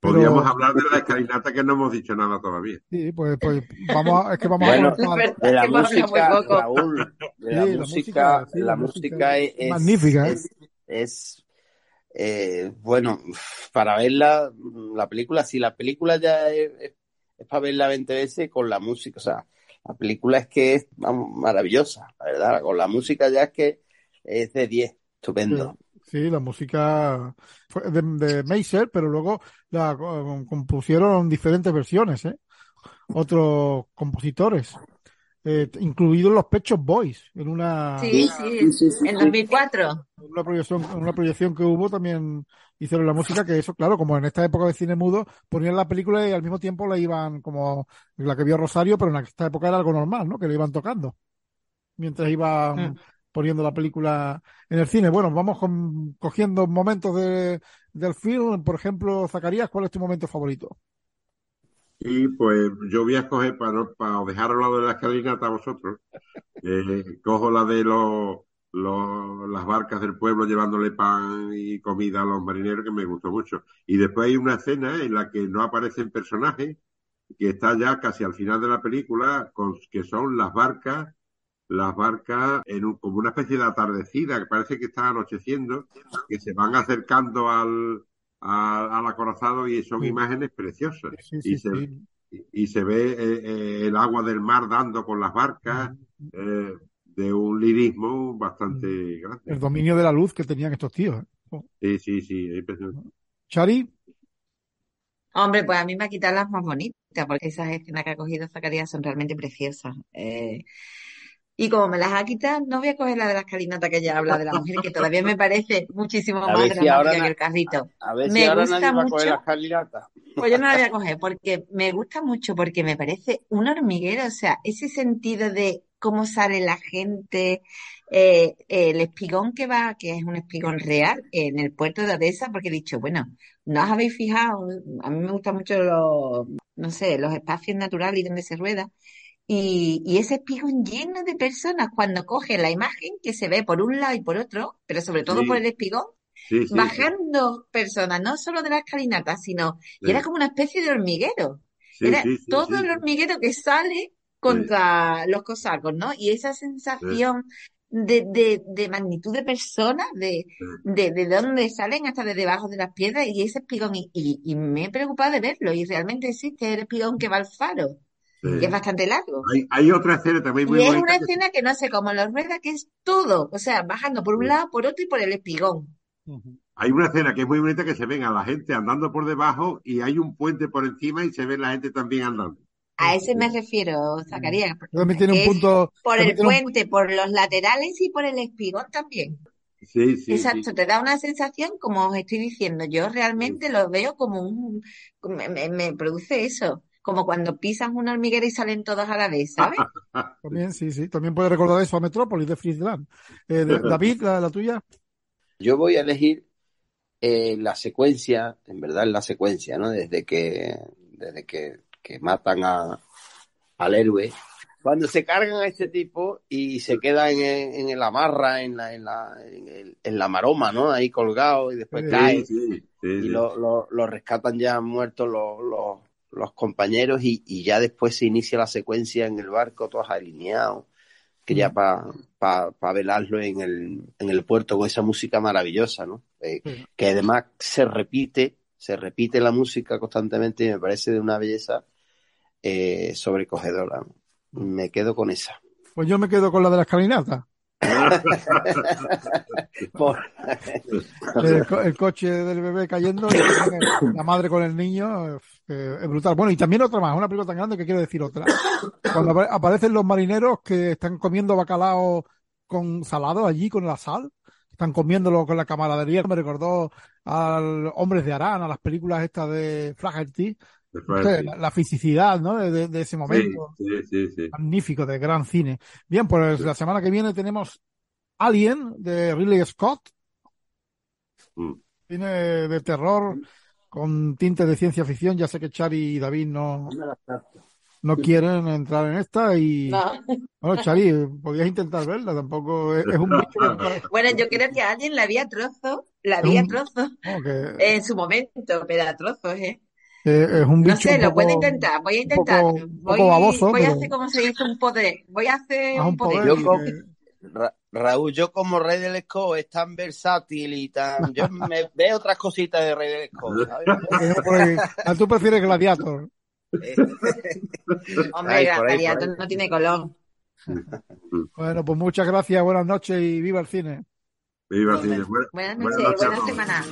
Pero, Podríamos hablar de la escalinata que no hemos dicho nada todavía. sí, pues, pues vamos a, es que vamos Bueno, a De la música. Raúl, de Sí, la la música, la la música es, es- magnífica, ¿eh? es, es, eh, bueno, para verla, la película, si la película ya es, es- es para verla 20 veces con la música, o sea, la película es que es vamos, maravillosa, la verdad, con la música ya es que es de 10, estupendo. Sí, la música fue de, de Meiser, pero luego la co- compusieron diferentes versiones, ¿eh? Otros compositores, eh, incluidos los Pechos Boys, en una, Sí, Sí, sí, sí, sí, en sí. 2004. en una proyección, una proyección que hubo también hicieron la música, que eso, claro, como en esta época de cine mudo, ponían la película y al mismo tiempo la iban como la que vio Rosario, pero en esta época era algo normal, ¿no? Que le iban tocando mientras iban Mm. poniendo la película en el cine. Bueno, vamos con- cogiendo momentos de, del film. Por ejemplo, Zacarías, ¿cuál es tu momento favorito? Y pues yo voy a escoger para, para dejar al lado de la escalinata a vosotros. eh, cojo la de los, los- las barcas del pueblo llevándole pan y comida a los marineros que me gustó mucho. Y después hay una escena en la que no aparecen personajes, que está ya casi al final de la película, con, que son las barcas, las barcas en un- como una especie de atardecida, que parece que está anocheciendo, que se van acercando al, al, al acorazado y son Sí. imágenes preciosas. Sí, y se, y se ve eh, eh, el agua del mar dando con las barcas eh, de un lirismo bastante El grande. dominio de la luz que tenían estos tíos. ¿eh? Oh. Sí, sí, sí, es impresionante. Chari, Hombre, pues a mí me ha quitado las más bonitas, porque esas escenas que ha cogido Zacarías son realmente preciosas. Eh, y como me las ha quitado, no voy a coger la de la escalinata que ya habla de la mujer, que todavía me parece muchísimo más si ahora dramática que el carrito. A ver si Me ahora gusta nadie va a coger mucho. la escalinata. Pues yo no la voy a coger porque me gusta mucho, porque me parece un hormiguero, o sea, ese sentido de cómo sale la gente, eh, el espigón que va, que es un espigón real, en el puerto de Odessa, porque he dicho, bueno, ¿no os habéis fijado? A mí me gustan mucho los, no sé, los espacios naturales y donde se rueda. Y, y ese espigón lleno de personas cuando coge la imagen que se ve por un lado y por otro, pero sobre todo Sí. por el espigón, Sí, sí, bajando personas, no solo de la escalinata, sino, y era como una especie de hormiguero. Era todo el hormiguero que sale contra los cosacos, ¿no? Y esa sensación de, de, de magnitud de personas, de, de, de dónde salen hasta de debajo de las piedras y ese espigón. Y, y, y me he preocupado de verlo y realmente existe el espigón que va al faro, Sí. que es bastante largo. Hay, hay otra escena también muy Y es una que- escena que no sé cómo lo rueda, que es todo, o sea, bajando por un Sí. lado, por otro y por el espigón. Hay una escena que es muy bonita que se ven a la gente andando por debajo y hay un puente por encima y se ve la gente también andando. A ese me refiero, Zacarías. También tiene un punto. por el un- puente, por los laterales y por el espigón también. Sí, sí, Exacto, sí. te da una sensación, como os estoy diciendo, yo realmente lo veo como un, me, me- me produce eso, como cuando pisas una hormiguera y salen todos a la vez, ¿sabes? También, sí, sí. También puede recordar eso a Metrópolis de Friesland. Eh, David, la, la tuya. Yo voy a elegir eh, la secuencia, en verdad la secuencia, ¿no? Desde que, desde que, que matan a, al héroe. Cuando se cargan a este tipo y se queda en, en la marra, en la, en la, en, el- en la maroma, ¿no? Ahí colgado y después Sí, cae Sí, sí, sí, y lo, lo, lo rescatan ya muertos los, los, los compañeros y, y ya después se inicia la secuencia en el barco, todos alineados, que ya para pa, pa velarlo en el, en el puerto con esa música maravillosa, ¿no? Eh, Sí. que además se repite, se repite la música constantemente y me parece de una belleza eh, sobrecogedora. Me quedo con esa. Pues yo me quedo con la de la escalinata. Por- El, co- el coche del bebé cayendo y la madre con el niño. eh, es brutal. Bueno, y también otra más, una película tan grande que quiero decir otra. Cuando apa- aparecen los marineros que están comiendo bacalao con salado allí, con la sal. Están comiéndolo con la camaradería. Me recordó al Hombres de Arán, a las películas estas de Flaherty. No sé, la, la fisicidad, ¿no? De, ese momento. sí, sí, sí. Magnífico, de gran cine. Bien, pues la semana que viene tenemos Alien de Ridley Scott. Mm. Cine de terror con tintes de ciencia ficción. Ya sé que Chari y David no, no quieren entrar en esta y No. bueno, Chari, podías intentar verla, tampoco es, es un bicho que, Bueno, yo creo que a alguien la había trozos, la había un- no, que- en su momento, pero a trozos, ¿eh? es un No bicho sé, un lo puedo intentar, voy a un intentar. poco- un Voy, poco baboso, voy a hacer como se dice un poder, voy a hacer haz un poder. poder Yo y con- que- Ra- Raúl, yo como Rey del Esco es tan versátil y tan... Yo me veo otras cositas de Rey del Esco, ¿sabes? ah, tú prefieres Gladiator. Hombre, ahí, por ahí. no tiene color. Bueno, pues muchas gracias, buenas noches y viva el cine. Viva el cine. Buena- Buenas buenas noches, buena semana.